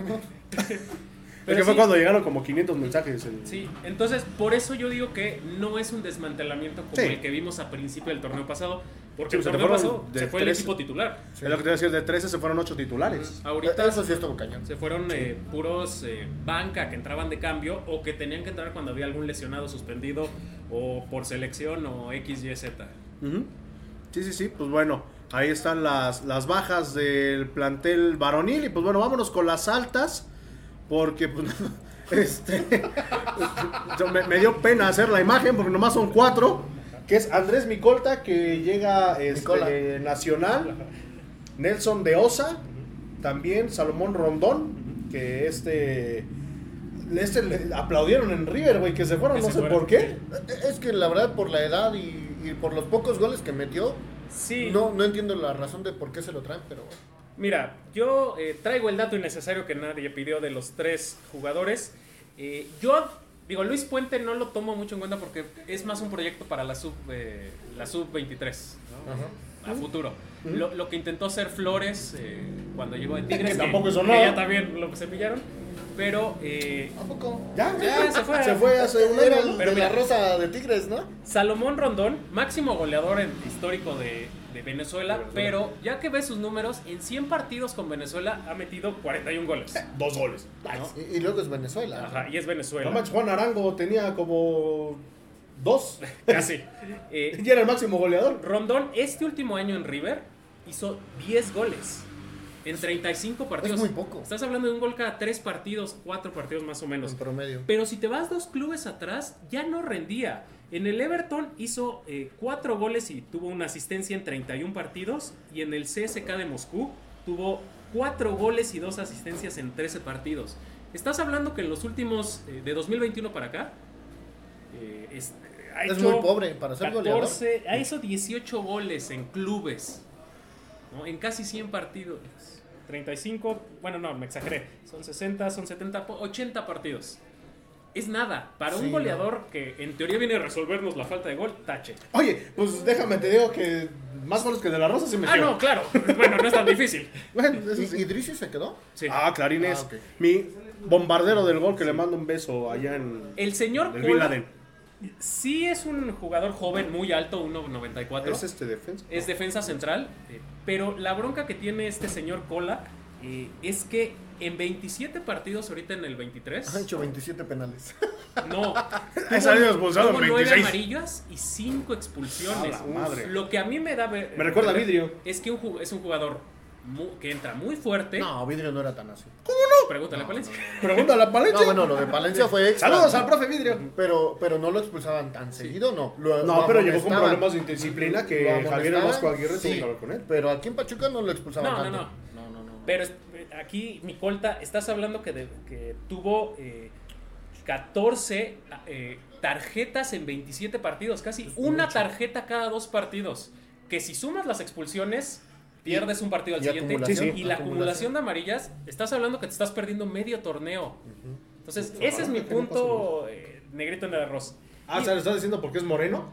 *laughs* no, Es que Pero fue sí. cuando llegaron como 500 mensajes. en- Sí, entonces por eso yo digo que no es un desmantelamiento como Sí. el que vimos a principio del torneo pasado, porque Sí, el se torneo fueron pasado de se fue el 13. equipo titular. Es lo que te iba a decir, de 13 se fueron 8 titulares. Ahorita eso sí estuvo cañón. se fueron eh, puros eh, banca que entraban de cambio o que tenían que entrar cuando había algún lesionado suspendido o por selección o X, Y, Z. Sí, sí, sí, pues bueno. Ahí están las, las bajas del plantel varonil. Y pues bueno, vámonos con las altas. Porque pues, *laughs* este, me, me dio pena hacer la imagen porque nomás son cuatro. Que es Andrés Micolta que llega este, nacional. Nelson de Osa. También Salomón Rondón. Que este... Este le aplaudieron en River, güey, que se fueron, Que no se sé fueron. por qué. Es que la verdad, por la edad y, y por los pocos goles que metió, Sí. no, no entiendo la razón de por qué se lo traen, pero bueno. Mira, yo eh, traigo el dato innecesario que nadie pidió de los tres jugadores. Eh, yo, digo, Luis Puente no lo tomo mucho en cuenta porque es más un proyecto para la sub eh, la sub 23 ¿no? a futuro. Lo, lo que intentó hacer Flores eh, cuando llegó de Tigres, Que tampoco hizo que ya también lo cepillaron, pero eh, ¿A poco? Ya, Ya, se fue. Se fue hace un Era año. el Pero de mira. la rosa de Tigres, ¿no? Salomón Rondón, máximo goleador en- histórico de, de Venezuela, pero ya que ves sus números, en 100 partidos con Venezuela ha metido 41 goles. Dos goles. ¿no? Y, y luego es Venezuela. Ajá, y es No Venezuela. manches, Juan Arango tenía como dos. *laughs* Casi. Eh, *laughs* Y era el máximo goleador. Rondón, este último año en River, hizo 10 goles en 35 partidos. muy poco. Estás hablando de un gol cada 3 partidos, 4 partidos más o menos. En promedio. Pero si te vas dos clubes atrás, ya no rendía. En el Everton hizo 4 goles y tuvo una asistencia en 31 partidos. Y en el CSK de Moscú tuvo 4 goles y 2 asistencias en 13 partidos. Estás hablando que en los últimos, eh, de 2021 para acá, eh, es, ha Es hecho muy pobre para ser goleador. 14, ha hecho 18 goles en clubes, ¿no? en casi 100 partidos. 35, bueno, no, me exageré. Son 60, son 70, po- 80 partidos. Es nada. Para Sí, un no. goleador que en teoría viene a resolvernos la falta de gol, tache. Oye, pues déjame te digo que más goles que de la Rosa sí me Ah, no, claro. Bueno, no es tan difícil. *laughs* Bueno, eso ¿Y, sí. y Drizzy se quedó? Sí. Ah, Clarines. Ah. Mi bombardero del gol que le mando un beso allá en El señor el Bin Cola Laden. sí es un jugador joven, muy alto, 1.94. ¿Es este defensa? es defensa central, eh, pero la bronca que tiene este señor Cola eh, es que en 27 partidos ahorita en el 23, Ha hecho 27 penales. *laughs* no, *laughs* Ha salido expulsado en tuvo nueve 26. amarillas y 5 expulsiones. Madre. Lo que a mí me da ver- Me recuerda a Vidrio. es que un es un jugador que entra muy fuerte. No, Vidrio no era tan así. Pregúntale a Palencia. Pregúntale a Palencia. No, bueno, lo de Palencia fue extra. Saludos al profe Vidrio. Pero, pero no lo expulsaban tan seguido, no. Lo- No, lo pero llegó con problemas de indisciplina que Javier Vasco Aguirre tuvo sí, que hablar con él. Pero aquí en Pachuca no lo expulsaban No, no, tanto. no. no, no, no. Pero es- aquí, mi colta, estás hablando que, de- que tuvo eh, 14 eh, tarjetas en 27 partidos, casi una tarjeta cada dos partidos. Que si sumas las expulsiones, pierdes un partido al y siguiente. acumulación, y la acumulación. acumulación de amarillas, estás hablando que te estás perdiendo medio torneo. Entonces, ese es mi punto eh, negrito en el arroz. Ah, Y- ¿se lo estás diciendo porque es moreno?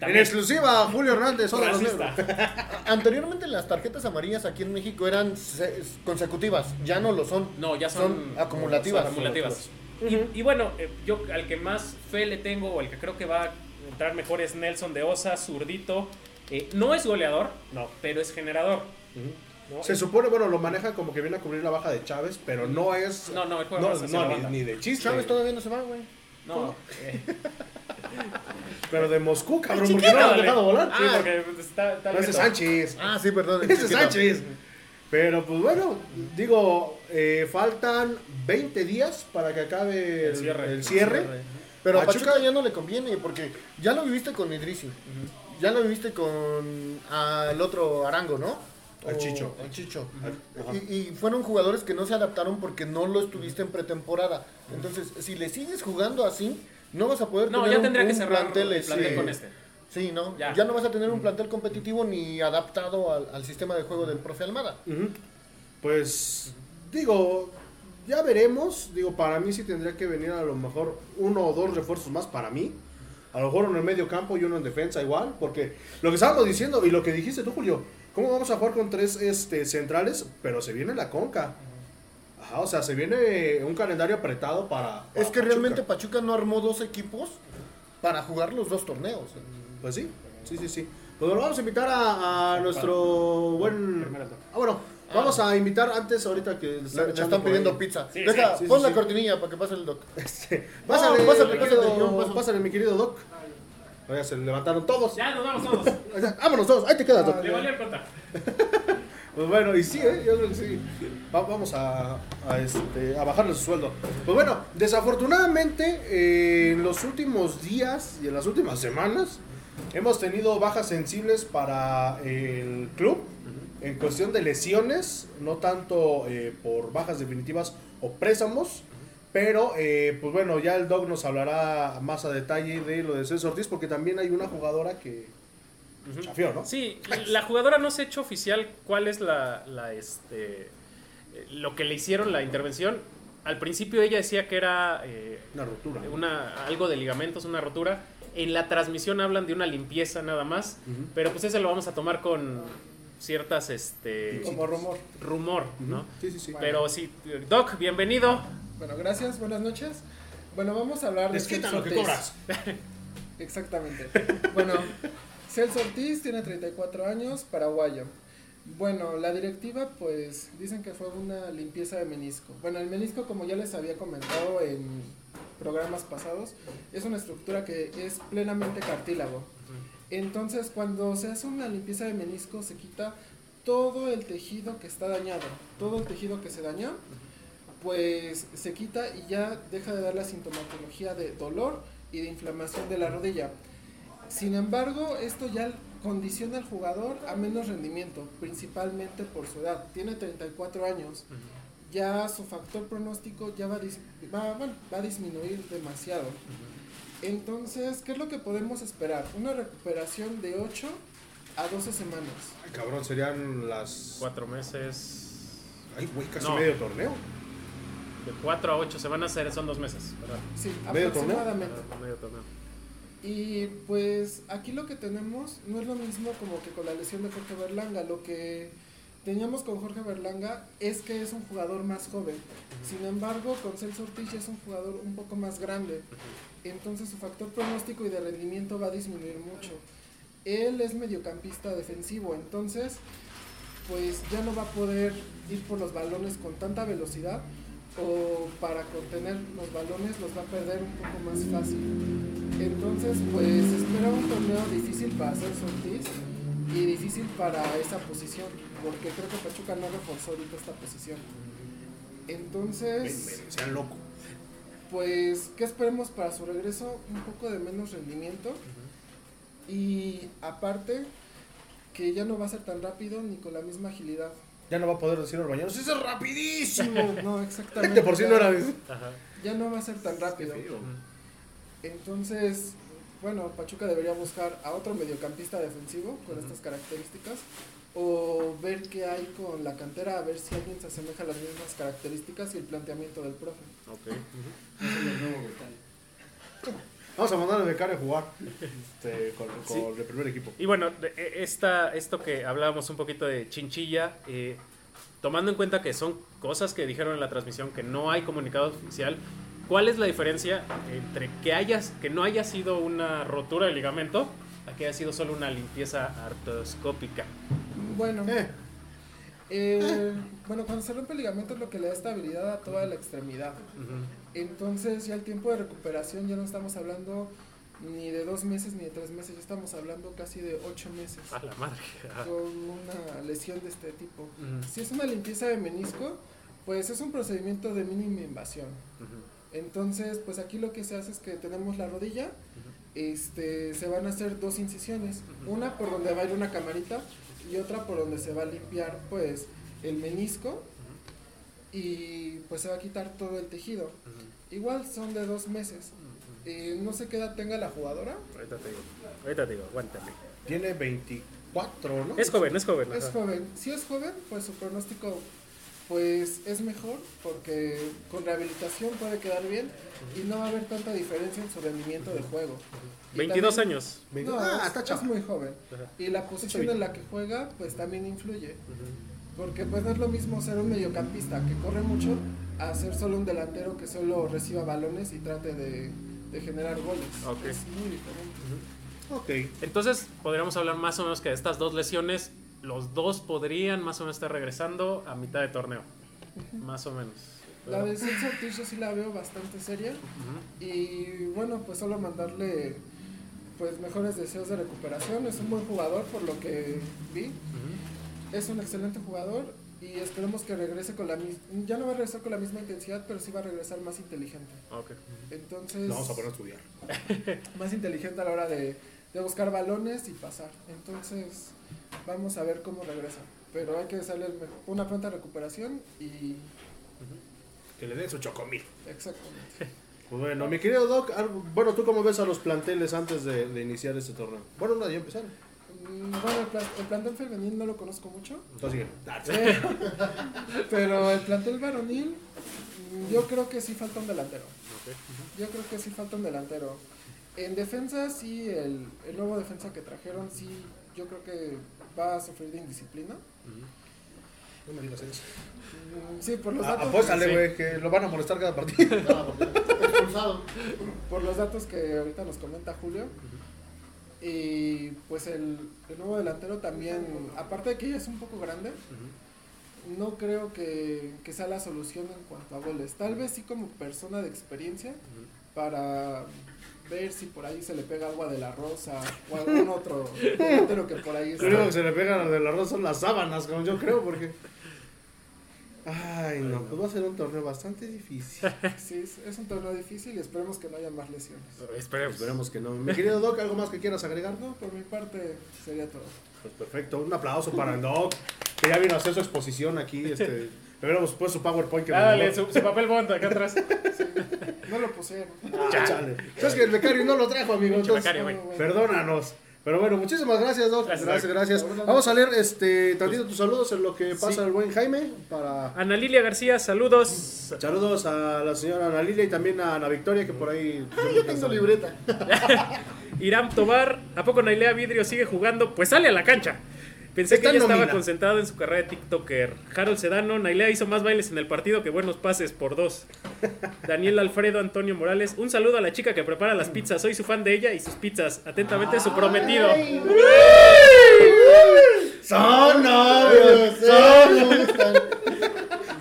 También. En exclusiva, Julio Hernández, hola los Racista. negros. *laughs* Anteriormente las tarjetas amarillas aquí en México eran se- consecutivas, ya no lo son. No, ya son, acumulativas. son acumulativas. Y, y bueno, eh, yo al que más fe le tengo, o el que creo que va a entrar mejor es Nelson de Osa, zurdito. Eh, no es goleador, no, pero es generador. ¿no? Se supone, bueno, lo maneja como que viene a cubrir la baja de Chávez, pero no es. No, no, el juego no, no, ni, ni de chiste. Chávez todavía no se va, güey. No, eh, *laughs* Pero de Moscú, cabrón, porque no lo han dejado volar. Sí, porque está, está Ese. Sánchez. Ah, sí, perdón. Ese es. Sánchez. Pero pues bueno, digo, eh, faltan 20 días para que acabe el, El cierre. el cierre. Pero a Pachuca- Pachuca ya no le conviene porque ya lo viviste con Idrisi. Ya lo viviste con al otro Arango, ¿no? Al Chicho. al Chicho. Y, y fueron jugadores que no se adaptaron porque no lo estuviste en pretemporada. Entonces, si le sigues jugando así, no vas a poder No, tener ya un- tendría que un cerrar plantel, el plantel sí. con este. Sí, ¿no? Ya. Ya. no vas a tener un plantel competitivo ni adaptado al, al sistema de juego del profe Almada. Pues digo, ya veremos. Digo, para mí sí tendría que venir a lo mejor uno o dos refuerzos más para mí. A lo mejor uno en medio campo y uno en defensa igual. Porque lo que estábamos diciendo y lo que dijiste tú, Julio, ¿cómo vamos a jugar con tres este, centrales? Pero se viene la conca. Ajá, o sea, se viene un calendario apretado para... para Es que Pachuca. realmente Pachuca no armó dos equipos para jugar los dos torneos. Pues sí, sí, sí, sí. Pues bueno, vamos a invitar a, a nuestro buen... Ah, bueno, vamos a invitar antes, ahorita que le Le, están pidiendo ahí. pizza. Sí, Deja, sí, sí, pon sí, la sí. cortinilla para que pase el doc. *laughs* Este, pásale, pásale, mi pásale, querido- pásale. pásale, mi querido Doc. Ya se levantaron todos. Ya, nos vamos todos. *laughs* Vámonos todos, ahí te quedas, Doc. Le valió el conta. *laughs* Pues bueno, y sí, ¿eh? yo creo que sí. Va- vamos a, a, este, a bajarle su sueldo. Pues bueno, desafortunadamente, eh, en los últimos días y en las últimas semanas, hemos tenido bajas sensibles para el club en cuestión de lesiones, no tanto eh, por bajas definitivas o préstamos. Pero, eh, pues bueno, ya el Dog nos hablará más a detalle de lo de César Ortiz, porque también hay una jugadora que chafió, ¿no? Sí, *laughs* la jugadora no se ha hecho oficial cuál es la, la, este, eh, lo que le hicieron la intervención. Al principio ella decía que era eh, Una rotura. una, algo de ligamentos, una rotura. En la transmisión hablan de una limpieza nada más, pero pues ese lo vamos a tomar con ciertas, este, Como rumor. rumor, ¿no? Sí, sí, sí. Pero sí, Doc, bienvenido. Bueno, gracias, buenas noches. Bueno, vamos a hablar de Desquitan lo que cobras. *laughs* Exactamente. Bueno, Celso Ortiz tiene 34 años, paraguayo. Bueno, la directiva pues dicen que fue una limpieza de menisco. Bueno, el menisco como ya les había comentado en programas pasados, es una estructura que es plenamente cartílago. Entonces, cuando se hace una limpieza de menisco, se quita todo el tejido que está dañado, todo el tejido que se dañó, pues se quita y ya deja de dar la sintomatología de dolor y de inflamación de la rodilla. Sin embargo, esto ya condiciona al jugador a menos rendimiento, principalmente por su edad. Tiene 34 años. Ya su factor pronóstico ya va a, dis- va- bueno, va a disminuir demasiado. Entonces, ¿qué es lo que podemos esperar? Una recuperación de 8 a 12 semanas. Ay, cabrón, serían las. Cuatro meses. Ay, güey, casi No. medio torneo. De cuatro a ocho semanas son dos meses, ¿verdad? Sí, ¿Medio torneo? aproximadamente. Medio torneo. Y pues aquí lo que tenemos no es lo mismo como que con la lesión de Jorge Berlanga. Lo que teníamos con Jorge Berlanga es que es un jugador más joven. Sin embargo, con Celso Ortiz es un jugador un poco más grande. Entonces su factor pronóstico y de rendimiento va a disminuir mucho. Él es mediocampista defensivo, entonces pues ya no va a poder ir por los balones con tanta velocidad o para contener los balones los va a perder un poco más fácil. Entonces, pues espera un torneo difícil para hacer Ortiz y difícil para esa posición, porque creo que Pachuca no reforzó ahorita esta posición. Entonces, Sean loco. pues, ¿qué esperemos para su regreso? Un poco de menos rendimiento y aparte que ya no va a ser tan rápido ni con la misma agilidad. Ya no va a poder decir Orbañanos. ¡Eso es rapidísimo! *laughs* No, exactamente. Por si no era. Ajá. Ya no va a ser tan rápido. Entonces, bueno, Pachuca debería buscar a otro mediocampista defensivo con estas características o ver qué hay con la cantera, a ver si alguien se asemeja a las mismas características y el planteamiento del profe. Ok. Vamos a mandar a Becario a jugar este, *laughs* con, con Sí. el primer equipo. Y bueno, e- esta, esto que hablábamos un poquito de chinchilla, eh, tomando en cuenta que son cosas que dijeron en la transmisión, que no hay comunicado oficial, ¿cuál es la diferencia entre que, hayas, que no haya sido una rotura de ligamento a que haya sido solo una limpieza artroscópica? Bueno, Eh, eh, *laughs* bueno, cuando se rompe el ligamento es lo que le da estabilidad a toda la extremidad. Entonces ya el tiempo de recuperación ya no estamos hablando ni de dos meses ni de tres meses, ya estamos hablando casi de ocho meses. A la madre. Con una lesión de este tipo. Si es una limpieza de menisco, pues es un procedimiento de mínima invasión. Entonces, pues aquí lo que se hace es que tenemos la rodilla, este, se van a hacer dos incisiones, una por donde va a ir una camarita y otra por donde se va a limpiar pues el menisco y pues se va a quitar todo el tejido. Igual son de dos meses. Eh, no sé qué edad tenga la jugadora. Ahorita te digo. Ahorita te digo, aguántame. tiene 24, ¿no? Es joven, es joven. Es ajá. joven. Si es joven, pues su pronóstico pues es mejor porque con rehabilitación puede quedar bien y no va a haber tanta diferencia en su rendimiento de juego. Y 22 también- años. No, ah, es- está es, chavo. muy joven. Ajá. Y la posición en la que juega pues también influye. Porque pues no es lo mismo ser un mediocampista que corre mucho a ser solo un delantero que solo reciba balones y trate de, de generar goles. Ok. Es muy diferente. Ok. Entonces, podríamos hablar más o menos que de estas dos lesiones, los dos podrían más o menos estar regresando a mitad de torneo. Más o menos. La de Celso Ortiz yo sí la veo bastante seria. Y bueno, pues solo mandarle pues mejores deseos de recuperación. Es un buen jugador por lo que vi. Es un excelente jugador y esperemos que regrese con la misma... Ya no va a regresar con la misma intensidad, pero sí va a regresar más inteligente. Ok. Entonces, Lo vamos a poner a estudiar. *laughs* más inteligente a la hora de, de buscar balones y pasar. Entonces, vamos a ver cómo regresa. Pero hay que desearle una pronta recuperación y... Que le den su chocomil. Exactamente. *laughs* Pues bueno, mi querido Doc, bueno, ¿tú cómo ves a los planteles antes de, de iniciar este torneo? Bueno, no, ya empezaron. Mm, Bueno, el, plan- el plantel femenil no lo conozco mucho. Entonces, sigue. Eh, *laughs* Pero el plantel varonil, mm, yo creo que sí falta un delantero. Yo creo que sí falta un delantero. En defensa, sí, el, el nuevo defensa que trajeron, sí, yo creo que va a sufrir de indisciplina. No me digas eso. Mm, Sí, por los Ah, datos, Apóstale, sí. güey, que lo van a molestar cada partido. No, *laughs* expulsado. por los datos que ahorita nos comenta Julio. Y pues el, el nuevo delantero también, aparte de que ya es un poco grande, no creo que, que sea la solución en cuanto a goles. Tal vez sí como persona de experiencia para ver si por ahí se le pega agua de la rosa o algún otro delantero que por ahí que se le pegan a lo del arroz son las sábanas, como yo creo, porque... Ay, no, pues va a ser un torneo bastante difícil. *laughs* Sí, es, un torneo difícil y esperemos que no haya más lesiones. Esperemos. Esperemos que no. Mi querido Doc, ¿algo más que quieras agregar? No, por mi parte sería todo. Pues perfecto, un aplauso para el Doc, que ya vino a hacer su exposición aquí. Este, le hubiéramos puesto su PowerPoint que Ah, me dale, su, su papel bond acá atrás. *laughs* No lo pusieron. Ah, chale. Sabes que el becario no lo trajo, amigo. Entonces, becario. No, bueno. Perdónanos. Pero bueno, muchísimas gracias, Doc. Gracias, Gracias. Vamos a leer este tantito tus saludos en lo que pasa Sí. el buen Jaime. Para Ana Lilia García, saludos. saludos a la señora Ana Lilia y también a Ana Victoria, que por ahí. Ay, yo tengo libreta. *laughs* Iram Tobar, ¿a poco Nailea Vidrio sigue jugando? Pues sale a la cancha. Pensé Está que ella estaba concentrado en su carrera de TikToker. Harold Sedano, Nailea hizo más bailes en el partido que buenos pases por dos. *laughs* Daniel Alfredo Antonio Morales, un saludo a la chica que prepara las pizzas. Soy su fan de ella y sus pizzas. Atentamente su prometido. Son novios, son.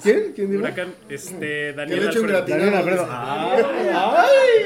¿Quién? ¿Quién dijo? Huracán, este, Daniel Alfredo. Daniel Alfredo. Ay, ay.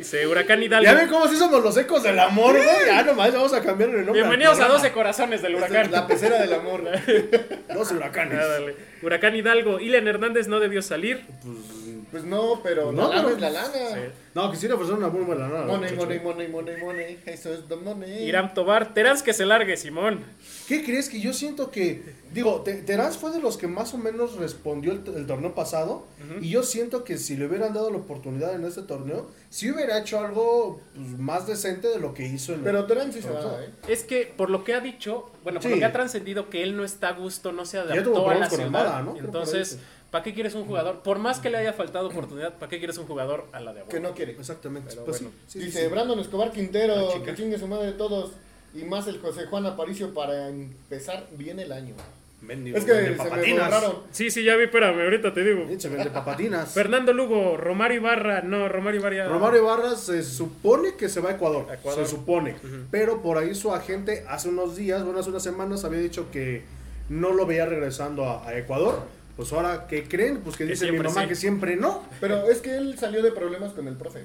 Dice Huracán Hidalgo. Ya ven cómo sí somos los ecos del amor, güey. Ya nomás vamos a cambiar el nombre. Bienvenidos a programa. 12 corazones del es huracán. La pecera del amor. *laughs* 12 huracanes. Ah, dale. Huracán Hidalgo. Ilen Hernández no debió salir. Pues no, pero No, la lana pero- es la lana. No, quisiera ofrecer una muy buena nada. Money, money, money, money, money. Eso es the money. Iram Tobar. Terán que se largue, Simón. ¿Qué crees que yo siento que, digo, Te- Terás fue de los que más o menos respondió el, el torneo pasado y yo siento que si le hubieran dado la oportunidad en este torneo, si hubiera hecho algo pues, más decente de lo que hizo en Pero Terán sí se va, ¿eh? Es que por lo que ha dicho, bueno, por Sí. lo que ha trascendido que él no está a gusto, no se tuvo adaptó a la problemas con ciudad. Almada, ¿no? Entonces, sí. ¿Para qué quieres un jugador? Por más que le haya faltado oportunidad, ¿para qué quieres un jugador a la de Que abajo? no quiere. Exactamente. Pero pues bueno. sí, sí, Dice sí. Brandon Escobar Quintero, que chingue su madre de todos. Y más el José Juan Aparicio para empezar bien el año. Mendigo, Es que vende se me papatinas. borraron. Sí, sí, ya vi, espérame, ahorita te digo. Pinche vende papatinas. *laughs* Fernando Lugo, Romario Ibarra, no, Romario Ibarra. Romario Ibarra se supone que se va a Ecuador, se supone, pero por ahí su agente hace unos días, bueno, hace unas semanas había dicho que no lo veía regresando a, a Ecuador. Pues ahora, ¿qué creen? Pues que Que dice mi mamá sí. que siempre no. Pero es que él salió de problemas con el profe.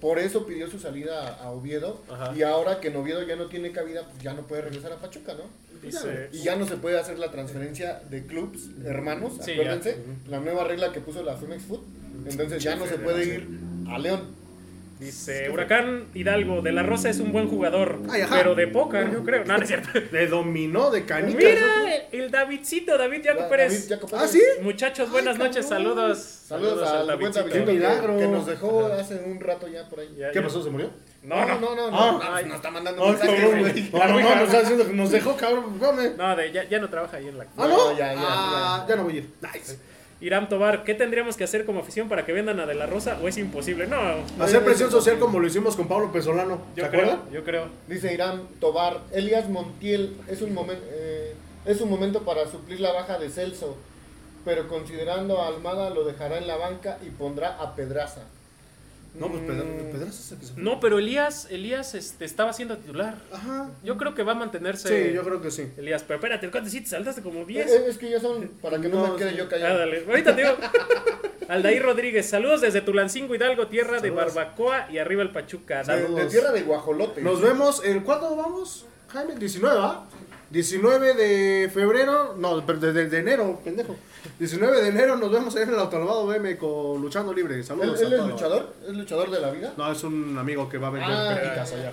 Por eso pidió su salida a Oviedo. Ajá. Y ahora que en Oviedo ya no tiene cabida, pues ya no puede regresar a Pachuca, ¿no? Dice- Y ya no se puede hacer la transferencia de clubs hermanos, Sí, acuérdense, la nueva regla que puso la Femex Food. Entonces ya no se puede ir a León. Dice Huracán Hidalgo, De la Rosa es un buen jugador, Ay, pero de poca, yo creo. No, no es cierto. *laughs* De dominó, de canicas. Mira, el Davidcito, David Jaco Da- Pérez. David Jaco ¿Ah, sí? Muchachos, buenas Ay, noches, cabrón. saludos. Saludos al Davidcito. Qué milagro. que, nos dejó hace un rato ya por ahí. Ya, ¿Qué ya. pasó? ¿Se murió? No, no, no, no, no, Ah. no, nos está mandando mensajes, güey. No, no, no, nos nos dejó, cabrón. No, de, ya, ya no trabaja ahí en la. Ah, no. No, ya, ya, ah, ya no voy a ir. Nice. Iram Tobar, ¿qué tendríamos que hacer como afición para que vendan a De la Rosa o es imposible? No, Hacer presión social como lo hicimos con Pablo Pesolano. ¿Se yo creo, yo creo. Dice Irán Tobar, Elias Montiel, es un, momen- eh, es un momento para suplir la baja de Celso, pero considerando a Almada lo dejará en la banca y pondrá a Pedraza. No, pues Pedro, Mm, Pedraza es el que se fue. No, pero Elías, Elías este, estaba siendo titular. Ajá. Yo creo que va a mantenerse. Sí, yo creo que sí. Elías, pero espérate, ¿cuántos sí te saltaste como eh, 10? eh, es que ya son, para que no, No, me quede sí. yo Ah, callado. dale. Ahorita te digo. *laughs* Aldair Rodríguez, saludos desde Tulancingo Hidalgo, tierra de. Barbacoa y arriba el Pachuca. De, de tierra de guajolote. Nos vemos, el ¿cuándo vamos? Jaime, 19, ¿ah? 19 de febrero, no, pero de, de- de enero, pendejo. 19 de enero nos vemos ahí en el Autolavado BM con Luchando Libre. ¿Él, Saludos. él a es todos. luchador? ¿Es luchador de la vida? No, es un amigo que va a vender Ah, picas allá.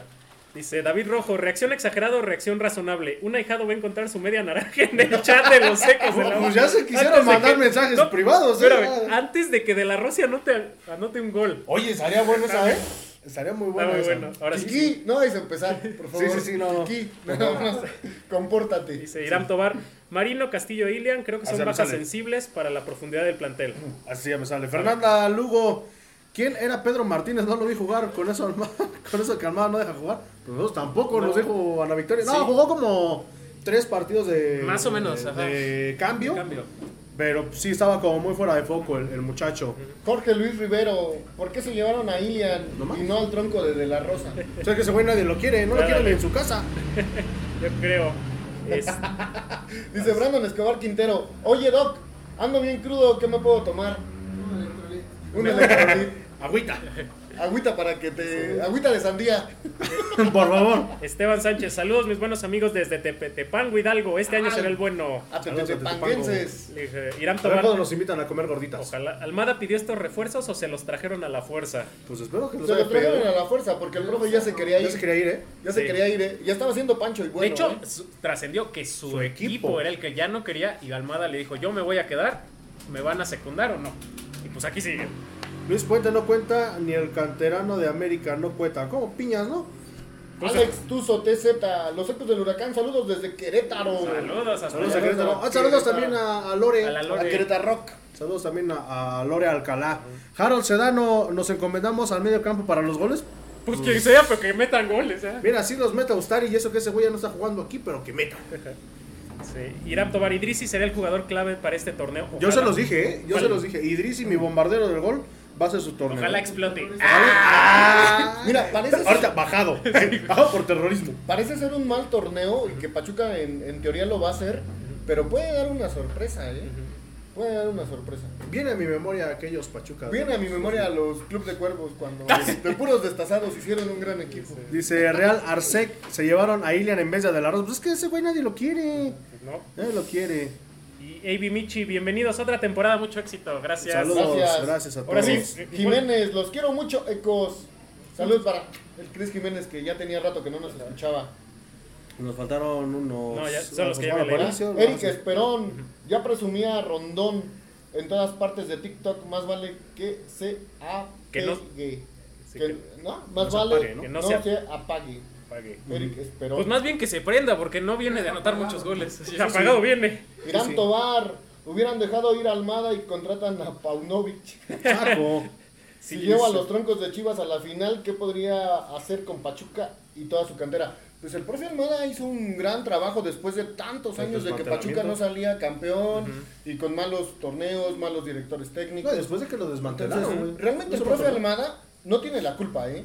Dice David Rojo, reacción exagerada o reacción razonable. Un ahijado va a encontrar su media naranja en el chat de los secos de la Pues ya se quisieron Antes de mandar que- mensajes No, privados, ¿eh? Espérame, antes de que de la Rosia anote, anote un gol. Oye, estaría bueno esa, ¿eh? Estaría muy Está bueno. muy esa. bueno. Ahora sí. No vais a empezar, por favor. sí, sí, no, no. Kiki, nada más, compórtate. Dice Irán Tobar, Marino, Castillo e Ilian, creo que son bajas sensibles para la profundidad del plantel. Así ya me sale. Fernanda Lugo. ¿Quién era Pedro Martínez? No lo vi jugar. Con eso, *laughs* con eso que Almada no deja jugar. Pues nosotros tampoco nos dijo Ana Victoria. No, Sí. jugó como tres partidos de. Más o menos, de, ajá. de cambio. Cambio. Pero sí estaba como muy fuera de foco el, el muchacho. Jorge Luis Rivero, ¿por qué se llevaron a Ilian No y no al tronco de, de la Rosa? O sea que ese güey nadie lo quiere. No lo quieren en su casa. *laughs* Yo creo. Es- *laughs* Dice Brandon Escobar Quintero, oye Doc, ando bien crudo, ¿qué me puedo tomar? Un electrolit. *laughs* Agüita. Agüita para que te... Agüita de sandía. *laughs* Por favor. Esteban Sánchez, saludos mis buenos amigos desde Tepetepango Hidalgo. Este año será el bueno. A Saludos a tetepanguenses. Dije, Irán Tobar, nos invitan a comer gorditas. ojalá. ¿Almada pidió estos refuerzos o se los trajeron a la fuerza? Pues espero que nos Se haya lo trajeron a la fuerza porque el profe ya se quería ir. Ya se quería ir, ¿eh? Ya se Sí. quería ir, ¿eh? Ya estaba haciendo Pancho y bueno. de hecho, ¿eh? trascendió que su, Su equipo. equipo. era el que ya no quería y Almada le dijo, yo me voy a quedar, ¿me van a secundar o no? Y pues aquí sigue. Luis Puente no cuenta, ni el canterano de América no cuenta. ¿Cómo? Piñas, ¿no? Pues, Alex Tuzo TZ, los ecos del huracán, saludos desde Querétaro. Saludos hasta Saludos a. Querétaro. Ah, saludos también a, a Lore. A A. Querétaro Rock. Saludos también a, a Lore Alcalá. Harold Sedano, nos encomendamos al medio campo para los goles. Pues quien sea, pero que metan goles. ¿eh? Mira, sí los meta Ustari y eso que ese güey ya no está jugando aquí, pero que meta. *laughs* Sí. Irán Tobar Idrisi será el jugador clave para este torneo. Yo se los dije, ¿eh? Yo se los dije. Idris y mi bombardero del gol va a ser su torneo. Ojalá explote. Ah. Mira, parece, Ahorita bajado. *laughs* Bajado por terrorismo. parece ser un mal torneo y que Pachuca en, en teoría lo va a hacer, pero puede dar una sorpresa, ¿eh? Puede dar una sorpresa. Viene a mi memoria aquellos Pachucas. Viene a mi memoria los Club de Cuervos cuando *laughs* de puros destazados hicieron un gran equipo. Dice Real Arsec, se llevaron a Ilian en vez de Adelardo. Pues es que ese güey nadie lo quiere. ¿no? Nadie lo quiere. AB Michi, bienvenidos a otra temporada, mucho éxito. Gracias. Saludos, Gracias. gracias, a todos. Ahora sí. Jiménez, los quiero mucho, Ecos. Saludos para el Cris Jiménez que ya tenía rato que no nos escuchaba. Nos faltaron unos. No, ya, son los que ya me. Aparicio, Eric. Esperón, ya presumía Rondón en todas partes de TikTok, más vale que se Que no- apague. Sí, Que- que- ¿no? Más no se vale apague, ¿no? que Que no, no se se, apague. Pague. Eric Esperón. Pues más bien que se prenda, porque no viene de anotar muchos goles. Ya apagado viene. Irán Sí, sí. Tobar, hubieran dejado ir a Almada y contratan a Paunovic. Chaco. Si Sí, lleva a sí. los troncos de Chivas a la final, ¿qué podría hacer con Pachuca y toda su cantera? Pues el profe Almada hizo un gran trabajo después de tantos años de que Pachuca no salía campeón y con malos torneos, malos directores No, técnicos. después de que lo desmantelaron, Entonces, realmente el profe. Almada no tiene la culpa, ¿eh?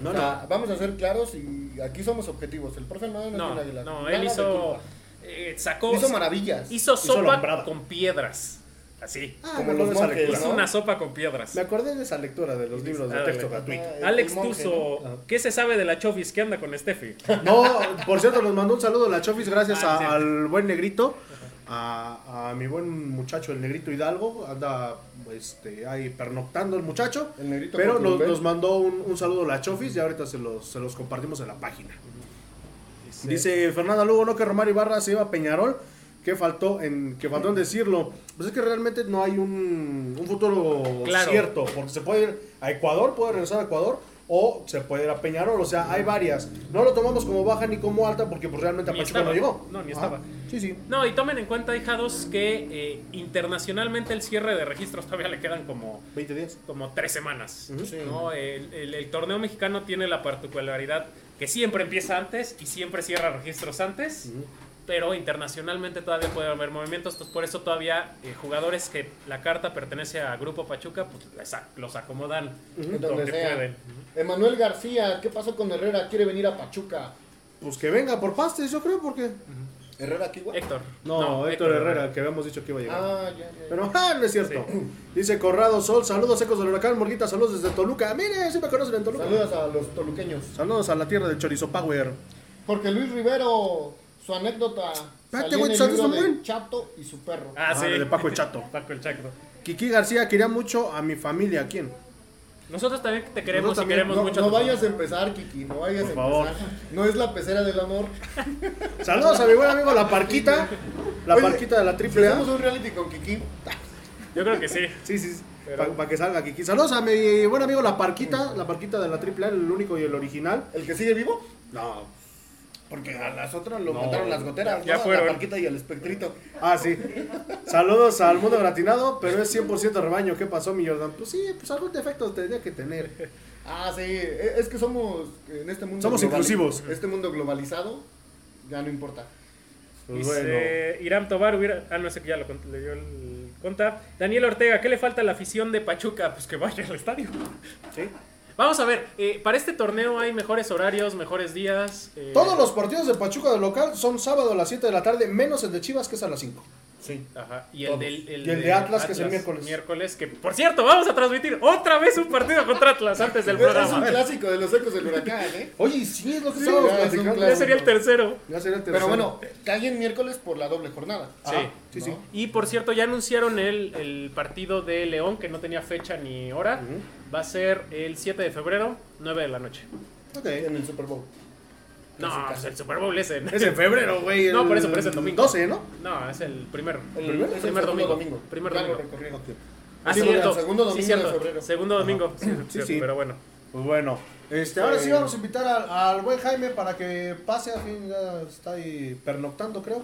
No, O sea, no. vamos a ser claros y aquí somos objetivos. El profe Almada no, No, tiene la no, él hizo. eh, sacó. Hizo maravillas. Hizo sopa con piedras. Así. Ah, como los monjes, lectura. Hizo ¿no? una sopa con piedras. Me acordé de esa lectura de los libros de Ah, texto gratuito. Ah, Alex Tuzo, ¿no? ¿qué se sabe de la Chofis? ¿Qué anda con Steffi? No, por cierto, nos mandó un saludo la Chofis gracias Ah, a- al buen negrito, a, a mi buen muchacho, el negrito Hidalgo. Anda este, ahí pernoctando el muchacho. El negrito Pero nos, mandó un, un saludo la Chofis y ahorita se los, se los compartimos en la página. Dice Fernanda Lugo, no que Romario Ibarra se iba a Peñarol. Que faltó en que faltó en decirlo. Pues es que realmente no hay un, un futuro Claro. cierto. Porque se puede ir a Ecuador, puede regresar a Ecuador. O se puede ir a Peñarol. O sea, hay varias. No lo tomamos como baja ni como alta. Porque pues realmente a Pachuca no llegó. No, ni Ajá. estaba. Sí, sí. No, y tomen en cuenta, hijados, que eh, internacionalmente el cierre de registros todavía le quedan como, 20 días. como tres semanas. Ujú. Sí. ¿no? El, el- el torneo mexicano tiene la particularidad que siempre empieza antes y siempre cierra registros antes. Ujú. Pero internacionalmente todavía puede haber movimientos, entonces por eso todavía eh, jugadores que la carta pertenece a Grupo Pachuca, pues los acomodan donde donde sea. pueden. Emanuel García, ¿qué pasó con Herrera? Quiere venir a Pachuca. Pues que venga por pastes, yo creo, porque. Herrera aquí, güey. Héctor. No, Héctor Herrera, que habíamos dicho que iba a llegar. Ah, ya, ya. Pero, ah, no es cierto. *clears throat* Dice Corrado Sol, saludos secos del huracán, Morguita, saludos desde Toluca. Mire, sí me conocen en Toluca. Saludos a los toluqueños. Saludos a la tierra del Chorizo Power. Porque Luis Rivero, su anécdota salió güey, en el ¿sabes libro también? Chato y su perro. Ah, sí. de Paco el Chato. *laughs* Paco el Chato. Kiki García quería mucho a mi familia. ¿A quién? Nosotros también te queremos Nosotros y también. queremos no, mucho. a no vayas a empezar, Kiki, no vayas Por a favor. empezar. No es la pecera del amor. *laughs* Saludos a mi buen amigo La Parquita. La Oye, Parquita de la Triple A. un reality con Kiki, *laughs* Yo creo que sí. Sí, sí, sí. Pero- Para que salga Kiki. Saludos a mi buen amigo La Parquita. La Parquita de la Triple A, el único y el original. ¿el que sigue vivo? No. Porque a las otras lo No. mataron las goteras, Ya ¿no? fueron. La parquita y el espectrito. Ah, sí. Saludos al mundo gratinado, pero es 100% rebaño. ¿Qué pasó, mi Jordan? Pues sí, pues algún defecto tendría que tener. Ah, sí, e- es que somos en este mundo Somos inclusivos. Este mundo globalizado ya no importa. Pues Dice bueno. Irán Tobar hubiera. Ah, no sé que ya lo le dio el conta. Daniel Ortega, ¿qué le falta a la afición de Pachuca? Pues que vaya al estadio. Sí. Vamos a ver, eh, para este torneo hay mejores horarios, mejores días. eh, Todos los partidos de Pachuca de local son sábado a las 7 de la tarde, menos el de Chivas, que es a las 5. Sí. Ajá, y el, del, Y el de Atlas, que es el miércoles. Miércoles, que por cierto, vamos a transmitir otra vez un partido contra Atlas antes del Es, *laughs* es un programa. clásico de los ecos del huracán, ¿eh? Oye, sí, es lo que Sí, ya es un platicando. clásico. Ya sería el tercero. Ya sería el tercero. Pero bueno, cae en miércoles por la doble jornada. Sí. Ajá, sí, sí. Y por cierto, ya anunciaron el, el partido de León, que no tenía fecha ni hora. Va a ser el 7 de febrero, 9 de la noche. Ok. En el Super Bowl. No, pues el Super Bowl es en... Es en febrero, güey. *laughs* No, por eso, por eso el domingo. 12, ¿no? No, es el primero. El, ¿Primer? es el Primer segundo domingo. Primer domingo. Ah, Sí, cierto. segundo domingo Sí, cierto. de febrero. Segundo domingo. Sí, Sí, *laughs* sí. Pero bueno. Pues bueno. Este, ahora sí vamos a invitar al, al buen Jaime para que pase, a fin, ya está ahí pernoctando, creo.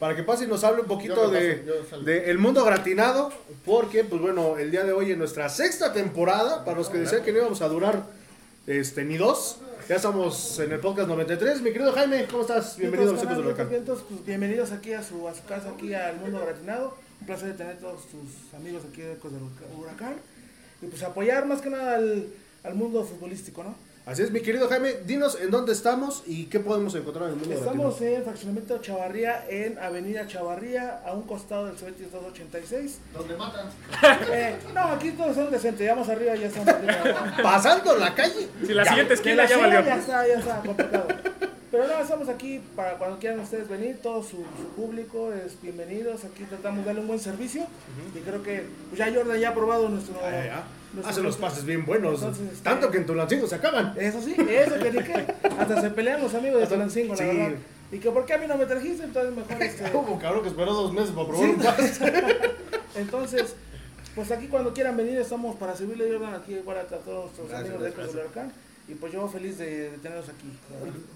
Para que pase y nos hable un poquito de, paso, de El Mundo Gratinado. Porque, pues bueno, el día de hoy en nuestra sexta temporada, para los que decían que no íbamos a durar este, ni dos, ya estamos en el podcast 93. Mi querido Jaime, ¿cómo estás? Bienvenido a los Ecos del Huracán. Vientos, pues, bienvenidos aquí a su, a su casa, aquí al Mundo Gratinado. Un placer de tener todos tus amigos aquí de Ecos del Huracán. Y pues apoyar más que nada al, al mundo futbolístico, ¿no? Así es, mi querido Jaime, dinos en dónde estamos y qué podemos encontrar en el Mundo Estamos en Fraccionamiento Chavarría, en Avenida Chavarría, a un costado del Cebetis 286. Donde matan. *laughs* Eh, no, aquí todos son decentes, ya más arriba ya estamos *laughs* arriba. Pasando la calle. Si la Ya. siguiente Que esquina la ya valió. Ya está, ya está complicado. Pero no, estamos aquí para cuando quieran ustedes venir, todo su, su público es bienvenidos. Aquí tratamos de darle un buen servicio. Y creo que pues ya Jordan ya ha probado nuestro. Ah, ya. Hacen los pases bien buenos. Entonces, este- Tanto que en Tulancingo se acaban. Eso sí, eso que qué. Hasta se pelean los amigos de Tulancingo, la sí. verdad. Y que por qué a mí no me trajiste, entonces mejor *laughs* este. Un cabrón que esperó dos meses para probar Sí. un pase. *laughs* Entonces, pues aquí cuando quieran venir estamos para servirle Jordan aquí para a todos nuestros Gracias, amigos de. Ecos del Huracán. Y pues yo feliz de, de tenerlos aquí.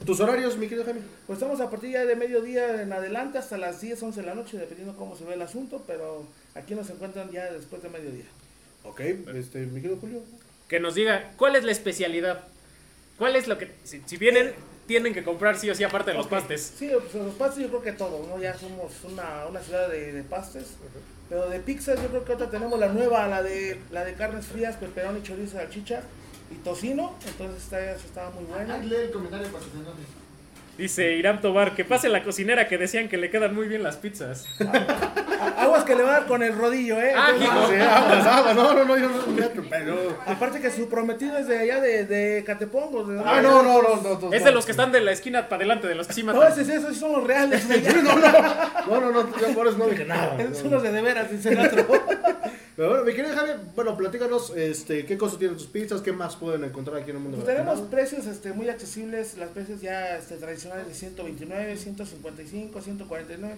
¿Tus horarios, mi querido Jaime? Pues estamos a partir ya de mediodía en adelante hasta las 10, 11 de la noche, dependiendo cómo se ve el asunto, pero aquí nos encuentran ya después de mediodía. Ok, este, mi querido Julio. Que nos diga cuál es la especialidad. ¿Cuál es lo que... Si, si vienen, tienen que comprar sí o sí aparte de los pastes. Sí, pues los pastes yo creo que todo, ¿no? Ya somos una, una ciudad de, de pastes, pero de pizzas yo creo que ahorita tenemos la nueva, la de, la de carnes frías, peperón y chorizo, salchicha y tocino, entonces está, está muy buena. Lee el comentario patrocinante. Dice Irán Tobar, que pase la cocinera que decían que le quedan muy bien las pizzas. *laughs* Aguas que le va a dar con el rodillo, ¿eh? Ah, Entonces, hijo. Sí, aguas, aguas. No, no, no, yo no. Pero. aparte que su prometido es de allá de, de Catepongo. ¿de? Ah, no, no, no. no, no Es de los que están de la esquina para adelante, de los que sí No, matan. esos, esos son los reales. *laughs* No, no, no, no, yo por eso no dije nada. *laughs* Son los de de veras, dice el otro. Pero bueno, mi querido Jaime, bueno, platícanos este, qué cosas tienen tus pizzas, qué más pueden encontrar aquí en el mundo. Pues tenemos precios este, muy accesibles, las precios ya este, tradicionales de 129, 155, 149.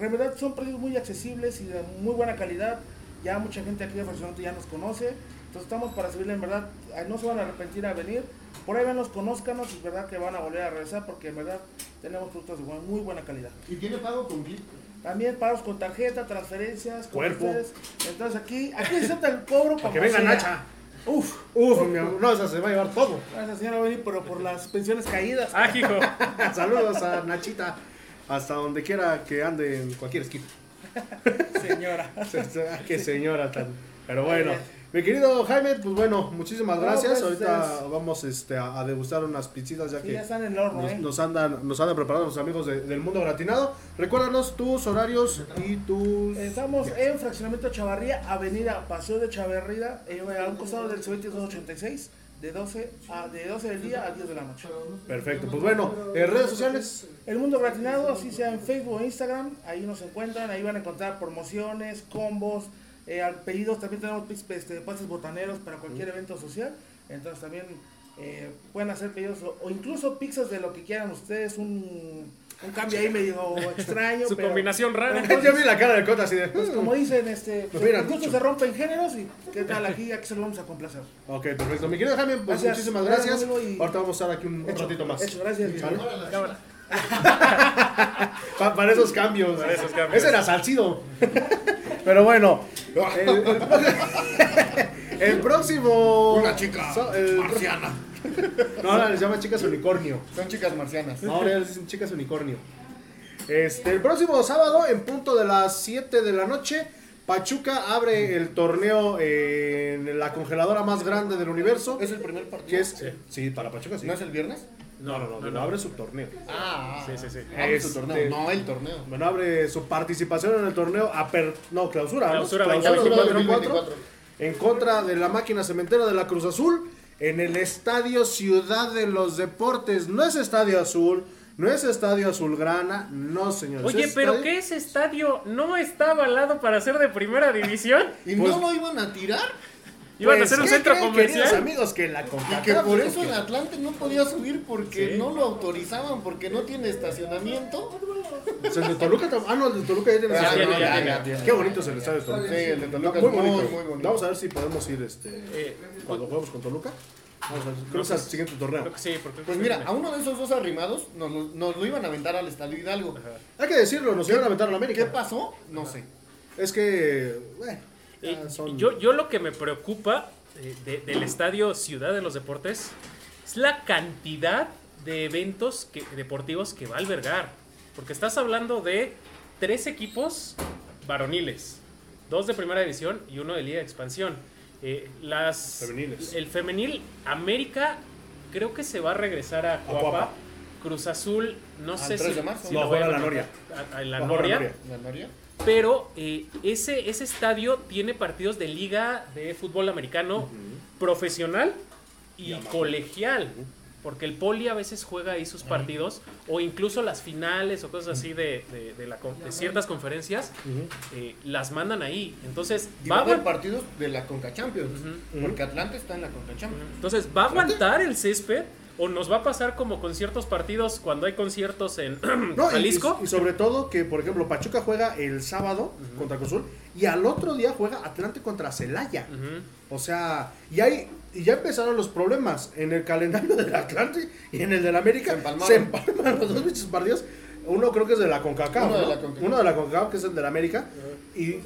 En verdad son precios muy accesibles y de muy buena calidad. Ya mucha gente aquí de Fraccionamiento ya nos conoce. Entonces estamos para servirle en verdad. No se van a arrepentir a venir. Por ahí venos, conózcanos y es verdad que van a volver a regresar porque en verdad tenemos productos de muy buena calidad. Y tiene pago con clip. También pagos con tarjeta, transferencias, Cuerpo. Entonces aquí, aquí se acepta el cobro Para que venga sea. Nacha. Uf, Uf, mi amor, no, esa se va a llevar todo. esa señora va a venir pero por las pensiones caídas. Ah, hijo. *laughs* Saludos a Nachita, hasta donde quiera que ande en cualquier esquina. *laughs* Señora. *laughs* Qué señora tan. Pero bueno, Mi querido Jaime, pues bueno, muchísimas No, gracias. pues, Ahorita ustedes- vamos este, a, a degustar unas pizzitas ya Sí, que ya están en el horno, nos, ¿eh? nos andan, nos andan preparando los amigos de- del mundo gratinado. Recuérdanos tus horarios y tus... Estamos en Fraccionamiento Chavarría, Avenida Paseo de Chavarría, eh, a un costado del C 286, de 12, a, de 12 del día a 10 de la noche. Perfecto, pues bueno, en redes sociales. El Mundo Gratinado, así sea en Facebook o Instagram, ahí nos encuentran, ahí van a encontrar promociones, combos, eh, al- pedidos, también tenemos este, pases botaneros para cualquier evento social, entonces también eh, pueden hacer pedidos o, o incluso pizzas de lo que quieran ustedes, un, un cambio ahí medio extraño. *laughs* Su pero- combinación rara. pero Yo vi la cara del Cota así de... Pues como dicen, este, Pues mira, se rompen géneros y qué tal aquí, aquí se lo vamos a complacer. Ok, perfecto. Mi querido Jaime, pues Gracias. muchísimas Gracias, gracias. Ahorita vamos a estar aquí un, un Hecho, ratito más. hecho, gracias. Cámara. *laughs* Pa- para esos cambios. Para esos cambios. Ese era Salcido. *laughs* Pero bueno. El, el- el próximo. Una chica so- el- marciana. No, ahora les llama chicas unicornio. Son chicas marcianas. No, ahora ya les dicen chicas unicornio. Este, el próximo sábado, en punto de las 7 de la noche, Pachuca abre el torneo eh, en la congeladora más grande del universo. ¿Es el primer partido? Que es, sí. para Pachuca sí. ¿No es el viernes? No, no, no, no, abre su torneo. Ah, Sí, sí, sí. Abre su Este- torneo. No, el torneo. Bueno, abre su participación en el torneo aper, no, clausura, ¿no? Clausura Clausura 2024. 2024, en contra de la máquina cementera de la Cruz Azul en el Estadio Ciudad de los Deportes. No es Estadio Azul, no es Estadio Azulgrana, no señores. Oye, es pero estadio- ¿qué ese estadio no está avalado para ser de primera división? *laughs* *laughs* ¿Y Pues- no lo iban a tirar? Iban a Pues, hacer un ¿qué centro creen, queridos comercial. amigos, que la Y que por eso el Atlante no podía subir porque Sí. no lo autorizaban, porque no tiene estacionamiento. Pues el de Toluca, ah, no, el de Toluca ya tiene Ah, estadio. no, ya, ya, ya. Qué bonito es el estadio de Toluca. Sí, el de Toluca muy es muy, bonito. muy bonito. Vamos a ver si podemos ir este Eh, cuando juguemos con Toluca. Vamos a ver, creo que es el siguiente torneo. creo que sí, porque Pues mira, a uno de esos dos arrimados nos, lo- nos lo iban a aventar al Estadio Hidalgo. Hay que decirlo, nos iban a aventar a la ¿Qué América. pasó? No sé. Es que, bueno, Eh, son- yo, yo lo que me preocupa eh, de- del estadio Ciudad de los Deportes es la cantidad de eventos que- deportivos que va a albergar. Porque estás hablando de tres equipos varoniles, dos de primera división y uno de liga de expansión. Eh, las, Femeniles. El femenil América creo que se va a regresar a Cuapa. Cuapa. Cruz Azul, no ¿Al sé 3 si, de marzo? si No, lo la a- Noria. a- a la a. Noria. ¿La Noria? Pero eh, ese, ese estadio tiene partidos de liga de fútbol americano profesional y colegial. Porque el poli a veces juega ahí sus partidos, o incluso las finales o cosas así de, de- de la con- de ciertas conferencias, eh, las mandan ahí. Entonces, Y va a haber partidos de la Conca Champions. Porque Atlante está en la Conca Champions. entonces, ¿va a aguantar el césped? ¿O nos va a pasar como con ciertos partidos cuando hay conciertos en *clears throat* No, Jalisco? Y, y sobre todo que, por ejemplo, Pachuca juega el sábado contra Cruz Azul y al otro día juega Atlante contra Celaya. O sea, y hay y ya empezaron los problemas en el calendario *laughs* del Atlante y en el del América. Se empalmaron. Se los dos bichos partidos. Uno creo que es de la CONCACAF, Uno de ¿no? la CONCACAF. Uno de la CONCACAF, que es el del América. Y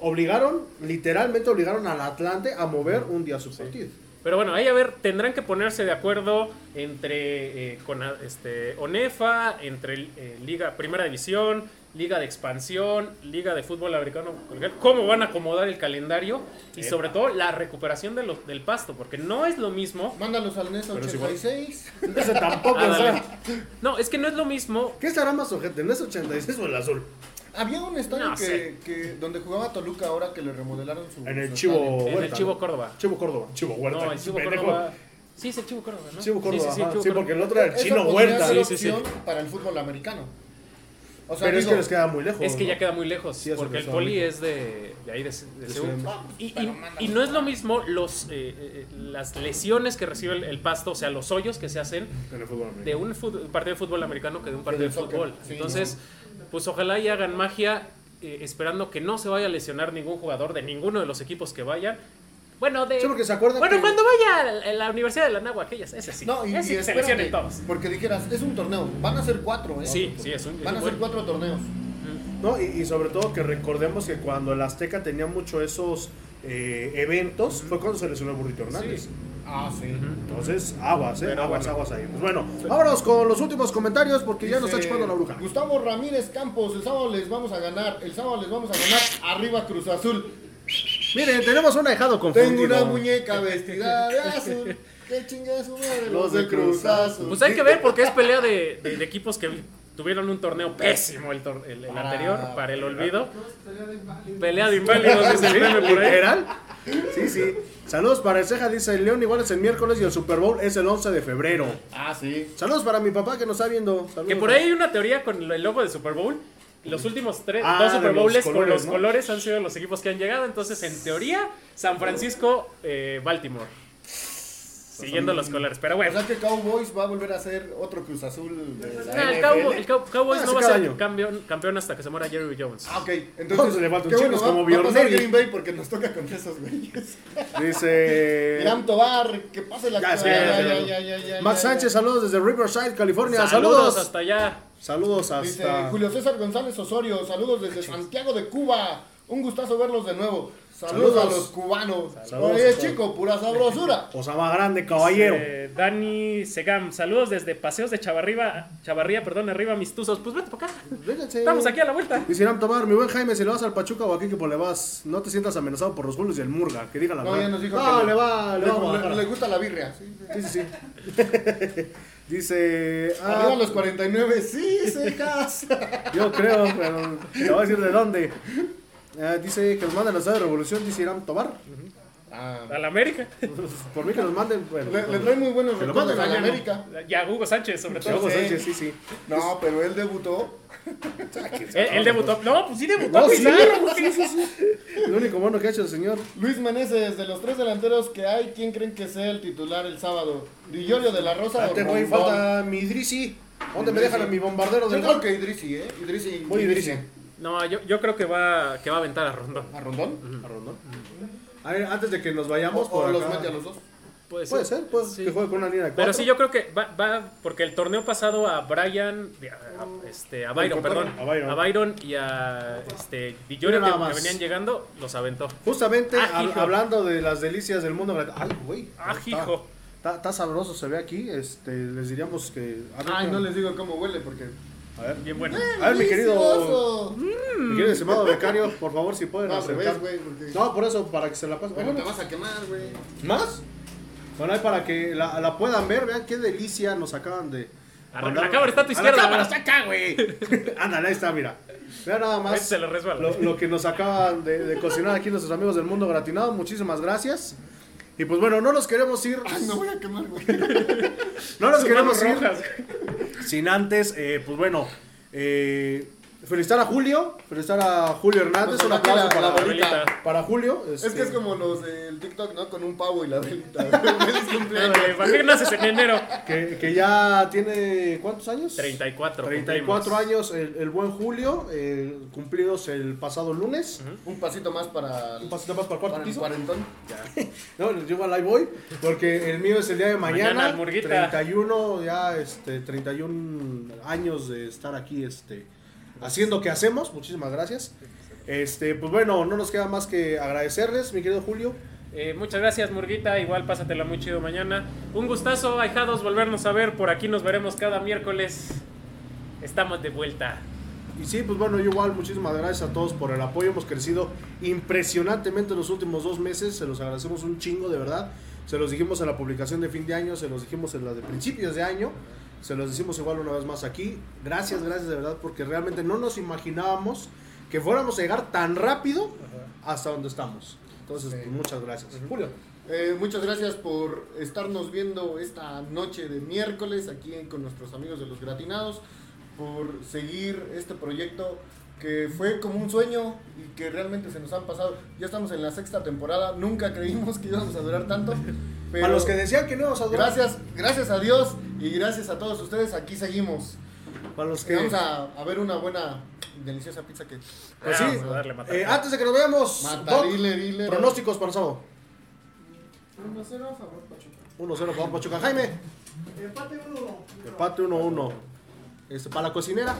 obligaron, literalmente obligaron al Atlante a mover un día su partido. Pero bueno, ahí a ver, tendrán que ponerse de acuerdo entre eh, con este ONEFA, entre eh, Liga Primera División, Liga de Expansión, Liga de Fútbol Americano, cómo van a acomodar el calendario y sobre todo la recuperación de los, del pasto, porque no es lo mismo. Mándalos al NES Pero es igual. 86. Ese *laughs* tampoco, Ah, o sea, dale. No, es que no es lo mismo. ¿Qué estará más ojete? ¿No es 86 o el azul? Había un estadio No que, que- donde jugaba Toluca ahora que le remodelaron su. En el su Chivo estadio. En el Huerta, Chivo ¿no? Córdoba. Chivo Córdoba. Chivo Huerta. No, el Chivo pendejo. Córdoba. Sí, es el Chivo Córdoba, ¿no? Chivo Córdoba, Sí, sí, sí. Chivo Sí, Córdoba. porque el otro era el Chino Huerta. Sí, sí, sí. para el fútbol americano. O sea, Pero es que les queda muy lejos. Es que ¿no? ya queda muy lejos, Sí, porque que el poli es de, de ahí, de, Seúl. Y, no es lo mismo los, eh, eh, las lesiones que recibe el, el pasto, o sea, los hoyos que se hacen En el fútbol de un, partido de fútbol americano que de un partido de fútbol. sí, Entonces, pues ojalá y hagan magia eh, esperando que no se vaya a lesionar ningún jugador de ninguno de los equipos que vayan. Bueno, de... Sí, porque se acuerdan Bueno, que- cuando vaya a la Universidad de la Nahua, aquellas, ese sí. No, y, ese y se espérate, lesionen todos. Porque dijeras, es un torneo. Van a ser cuatro, ¿eh? Sí, sí, es un... Van a ser cuatro torneos. No, y, y sobre todo que recordemos que cuando el Azteca tenía mucho esos eh, eventos, fue cuando se lesionó Burrito Hernández. Sí. Ah, sí. Entonces, aguas, ¿eh? Pero aguas, bueno. aguas ahí. Pues bueno, vámonos con los últimos comentarios porque ya nos está chupando la bruja. Gustavo Ramírez Campos, el sábado les vamos a ganar. El sábado les vamos a ganar. Arriba Cruz Azul. Miren, tenemos un ahijado confundido. Tengo una muñeca vestida de *laughs* azul. ¿Qué chinga su madre? Los del Cruz Azul. Pues hay que ver porque es pelea de, de- de equipos que tuvieron un torneo pésimo el, tor- el- el Ah, anterior para el olvido. Pelea de inválidos. Pelea de inválidos, dice el meme por ahí. Sí, sí. Saludos para el Ceja, dice el León, igual es el miércoles y el Super Bowl es el 11 de febrero. Ah, sí. Saludos para mi papá que nos está viendo. Saludos. Que por ahí hay una teoría con el logo de Super Bowl. Los últimos tres, Ah, dos Super Bowls con los ¿no? colores han sido los equipos que han llegado. Entonces, en teoría, San Francisco, eh, Baltimore. Siguiendo los colores. Pero O bueno. sea que Cowboys va a volver a ser otro Cruz Azul de la Ah, el. Cowboy- el Cow- Cowboys Ah, no sí, va a cada ser año. campeón, campeón hasta que se muera Jerry Jones. Ah, ok. Entonces, se le falta un qué chico, bueno, es va, como va a pasar Bjornelli. Green Bay porque nos toca con esos güeyes. Dice. *laughs* Irán Tobar, que pase la Ya, sí, ya, ya, Max Sánchez, saludos desde Riverside, California. Saludos Saludos. hasta allá. Saludos Dice hasta. Julio César González Osorio, saludos desde Santiago de Cuba. Un gustazo verlos de nuevo. Saludos, Saludos. a los cubanos. Saludos. Oye, chico, pura sabrosura. *laughs* Osama Grande, caballero. Eh, Dani Segam, saludos desde Paseos de Chavarriba, Chavarría, perdón, arriba mis tuzos. Pues vete para acá. Vénganse. Estamos aquí a la vuelta. Dice Irán Tomar, mi buen Jaime, si le vas al Pachuca o aquí que pues le vas, no te sientas amenazado por los Julios y el Murga, que diga la No, verdad. ya nos dijo No, que le va, le, le, va a le- le gusta la birria. Sí, Sí, sí, sí. *laughs* Dice. ah, Arriba los 49, sí, secas. Yo creo, pero te voy a decir de dónde. Ah, dice que nos manden a Estado de Revolución, dice Irán Tobar. Ah, A la América. *laughs* Por mí que nos manden. Bueno, le, le trae muy buenos Que lo recuerdos manden a la mañana. América. Ya, Hugo Sánchez, sobre todo. Hugo sí. Sánchez, sí, sí. No, pero él debutó. Él, él debutó. No, pues sí debutó. No, sí, Pizarro. sí, sí, sí. Lo único bueno que ha hecho el señor. Luis Meneses, de los tres delanteros que hay, ¿quién creen que sea el titular el sábado? ¿Dillorio de la Rosa o Espérate, güey, Rondón? falta mi Idrisi. ¿Dónde me dejan a mi bombardero Yo del creo gol? que Idrisi, ¿eh? Idrisi. Voy Idrisi. No, yo, yo creo que va, que va a aventar a Rondón. ¿A Rondón? A Rondón. A ver, antes de que nos O, vayamos o por los acá. mete a los dos. Puede Puede ser, puede Sí. que juegue con una línea de Pero cuatro. sí, yo creo que va, va porque el torneo pasado a Brian, a, este, a Byron, perdón, A Byron. a Byron y a este, Mira que, nada que más. venían llegando, los aventó. Justamente Ah, hablando de las delicias del mundo. Ay, güey. Ah, está- hijo. Está, está sabroso, se ve aquí. Este, les diríamos que. Ay, no les digo cómo huele porque. A ver, Bien bueno. a ver mi querido. ¡Delicioso! Mi querido estimado becario, por favor, si pueden No, al acercar. revés, güey. porque- No, por eso, para que se la pasen. Bueno, te vas a quemar, güey. ¿Más? Bueno, ahí para que la, la puedan ver, vean qué delicia nos acaban de. A la- mandar. la cámara está a tu A la izquierda, cámara está acá, güey. *laughs* Ándale, ahí está, mira. Vean nada Ahí más se le resbala. lo, lo que nos acaban de, de cocinar aquí nuestros amigos del mundo gratinado. Muchísimas gracias. Y pues bueno, no nos queremos ir. Ay, no voy a quemar, güey. *laughs* No nos queremos ir sin antes, eh, pues bueno, eh, felicitar a Julio, felicitar a Julio Hernández, un aplauso la- para, la velita. para Julio. Es este, que es como los del TikTok, ¿no? Con un pavo y la velita. *laughs* Feliz cumpleaños. Ándale, ¿Para qué naces en enero? que, que ya tiene, ¿cuántos años? 34. 34 cumplimos. años el, el buen Julio, eh, cumplidos el pasado lunes. Un pasito más para el, Un pasito más para el cuarto para el piso. cuarentón. *laughs* No, yo al ahí voy, porque el mío es el día de mañana. Mañana, Murguita. 31, ya este, 31 años de estar aquí este, haciendo que hacemos. Muchísimas gracias. Este, pues bueno, no nos queda más que agradecerles, mi querido Julio. Eh, muchas gracias, Murguita. Igual pásatela muy chido mañana. Un gustazo, ahijados, volvernos a ver. Por aquí nos veremos cada miércoles. Estamos de vuelta. Y sí, pues bueno, yo igual muchísimas gracias a todos por el apoyo. Hemos crecido impresionantemente en los últimos dos meses. Se los agradecemos un chingo, de verdad. Se los dijimos en la publicación de fin de año, se los dijimos en la de principios de año. Se los decimos igual una vez más aquí. Gracias, gracias de verdad, porque realmente no nos imaginábamos que fuéramos a llegar tan rápido hasta donde estamos. Entonces, Sí. muchas gracias. Julio. Eh, muchas gracias por estarnos viendo esta noche de miércoles aquí con nuestros amigos de los gratinados, por seguir este proyecto que fue como un sueño y que realmente se nos han pasado. Ya estamos en la sexta temporada, nunca creímos que íbamos a durar tanto. *laughs* Pero Para los que decían que no íbamos a durar. gracias, gracias a Dios y gracias a todos ustedes, aquí seguimos. Para los que. Vamos a, a ver una buena, deliciosa pizza que... Pues sí, Vamos a darle mata. eh, antes de que nos veamos, Mata, Doc, dile, dile. pronósticos para el sábado. 1-0 a favor Pachuca. 1-0 para Pachuca. Jaime. Empate 1-1. Empate 1-1. Este, para la cocinera.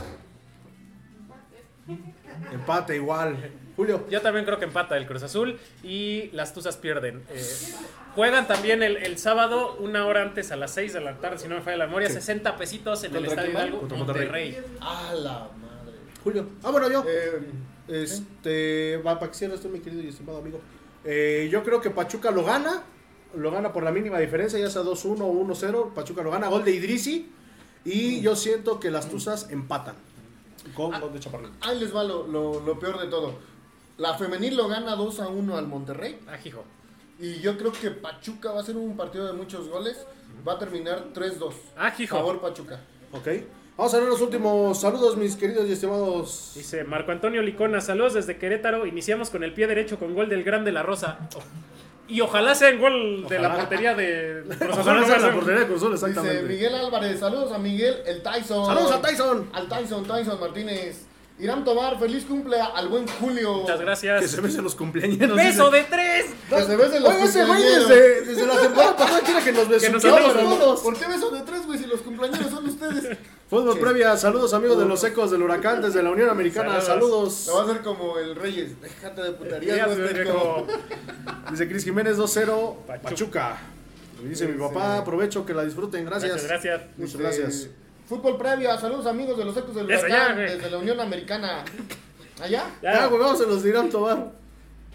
Empate igual. Julio. Yo también creo que empata el Cruz Azul y las Tuzas pierden. Eh, juegan también el, el sábado, una hora antes, a las 6 de la tarde, si no me falla la memoria, 60 pesitos en el ¿Contra Estadio? Hidalgo, Contra Monterrey. ¡A la madre! Julio. Ah, bueno, yo. Eh, Este, va para que cierres tú, mi querido y estimado amigo. Eh, yo creo que Pachuca lo gana. Lo gana por la mínima diferencia, ya sea 2-1 o 1-0. Pachuca lo gana. Gol de Idrisi. Y yo siento que las Tuzas empatan. Con gol de Chaparrín. Ahí les va lo, lo- lo peor de todo. La femenil lo gana 2 a 1 al Monterrey. Ajijo. Y yo creo que Pachuca va a ser un partido de muchos goles. Va a terminar 3-2. Ajijo. Favor Pachuca. Ok. Vamos a ver los últimos saludos, mis queridos y estimados. Dice Marco Antonio Licona, saludos desde Querétaro. Iniciamos con el pie derecho con gol del Gran de la Rosa. Y ojalá sea el gol de la Ojalá. portería de *laughs* Cruz Ojalá sea la portería de Cruz Azul, Dice exactamente. Miguel Álvarez. Saludos a Miguel, el Tyson. Saludos a Tyson. Al Tyson, Tyson Martínez. Irán Tomar, feliz cumple al buen Julio. Muchas Que gracias. se besen los cumpleaños. ¡Beso dice. de tres! Que se besen los Oye, ese güey desde, desde la temporada pasada quiere que nos Que nos besemos. ¿Por qué beso de tres, güey? Si los cumpleaños son ustedes. Fútbol Sí. previa, saludos amigos de los ecos del huracán desde la Unión Americana, Saludos. saludos. Lo va a hacer como el Reyes. Déjate de Ya, güey, como- Dice Cris Jiménez 2-0, Pachuca. Pachuca. Me dice mi Sí. papá, aprovecho que la disfruten, gracias. Muchas gracias. Muchas Dice, gracias. Fútbol previa, saludos amigos de los ecos del Eso, huracán ya, güey. desde la Unión Americana. ¿Allá? Ya, güey, vamos a los dirán tomar.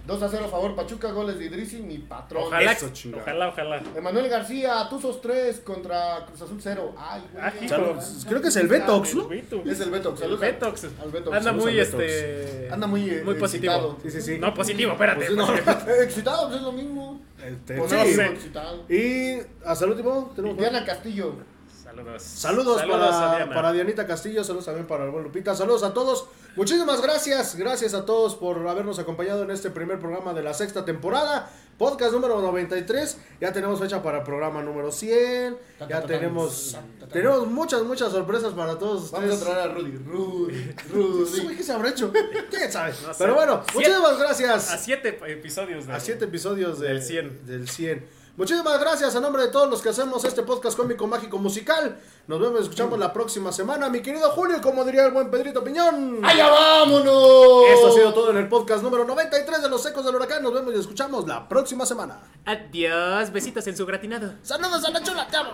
2 a 0 a favor Pachuca, goles de Idrisi, mi patrón. Ojalá, Eso, ojalá, ojalá. Emanuel García, Tuzos 3 contra Cruz Azul 0. Ay, güey. Ah, hijo. Saludos. Creo que es el Betox, ¿no? Es el Betox, El saludos. Betox. Al Betox. Anda muy, este... Anda muy, eh, Muy positivo. excitado. Sí, sí, sí. No, positivo, espérate. Pues, no. positivo. *laughs* Eh, excitado, pues es lo mismo. Este, Positivo, sí. sé. excitado. Y hasta el último tenemos Diana Castillo. Saludos. Saludos, a para, Diana. para Dianita Castillo, saludos también para el buen Lupita, saludos a todos. Muchísimas gracias, gracias a todos por habernos acompañado en este primer programa de la sexta temporada, podcast número 93. Ya tenemos fecha para el programa número 100. Tan, Ya tenemos tenemos muchas muchas sorpresas para todos Vamos a traer a Rudy. Rudy, *laughs* Rudy. ¿Qué se habrá hecho? ¿Quién sabe? Pero bueno, Siete- muchísimas A gracias. siete episodios de... A siete episodios de- Del 100. Del 100. Muchísimas gracias a nombre de todos los que hacemos este podcast cómico, mágico, musical. Nos vemos y escuchamos la próxima semana. Mi querido Julio, como diría el buen Pedrito Piñón. ¡Allá vámonos! Esto ha sido todo en el podcast número 93 de Los Ecos del Huracán. Nos vemos y escuchamos la próxima semana. Adiós, besitos en su gratinado. Saludos a la chula, te amo.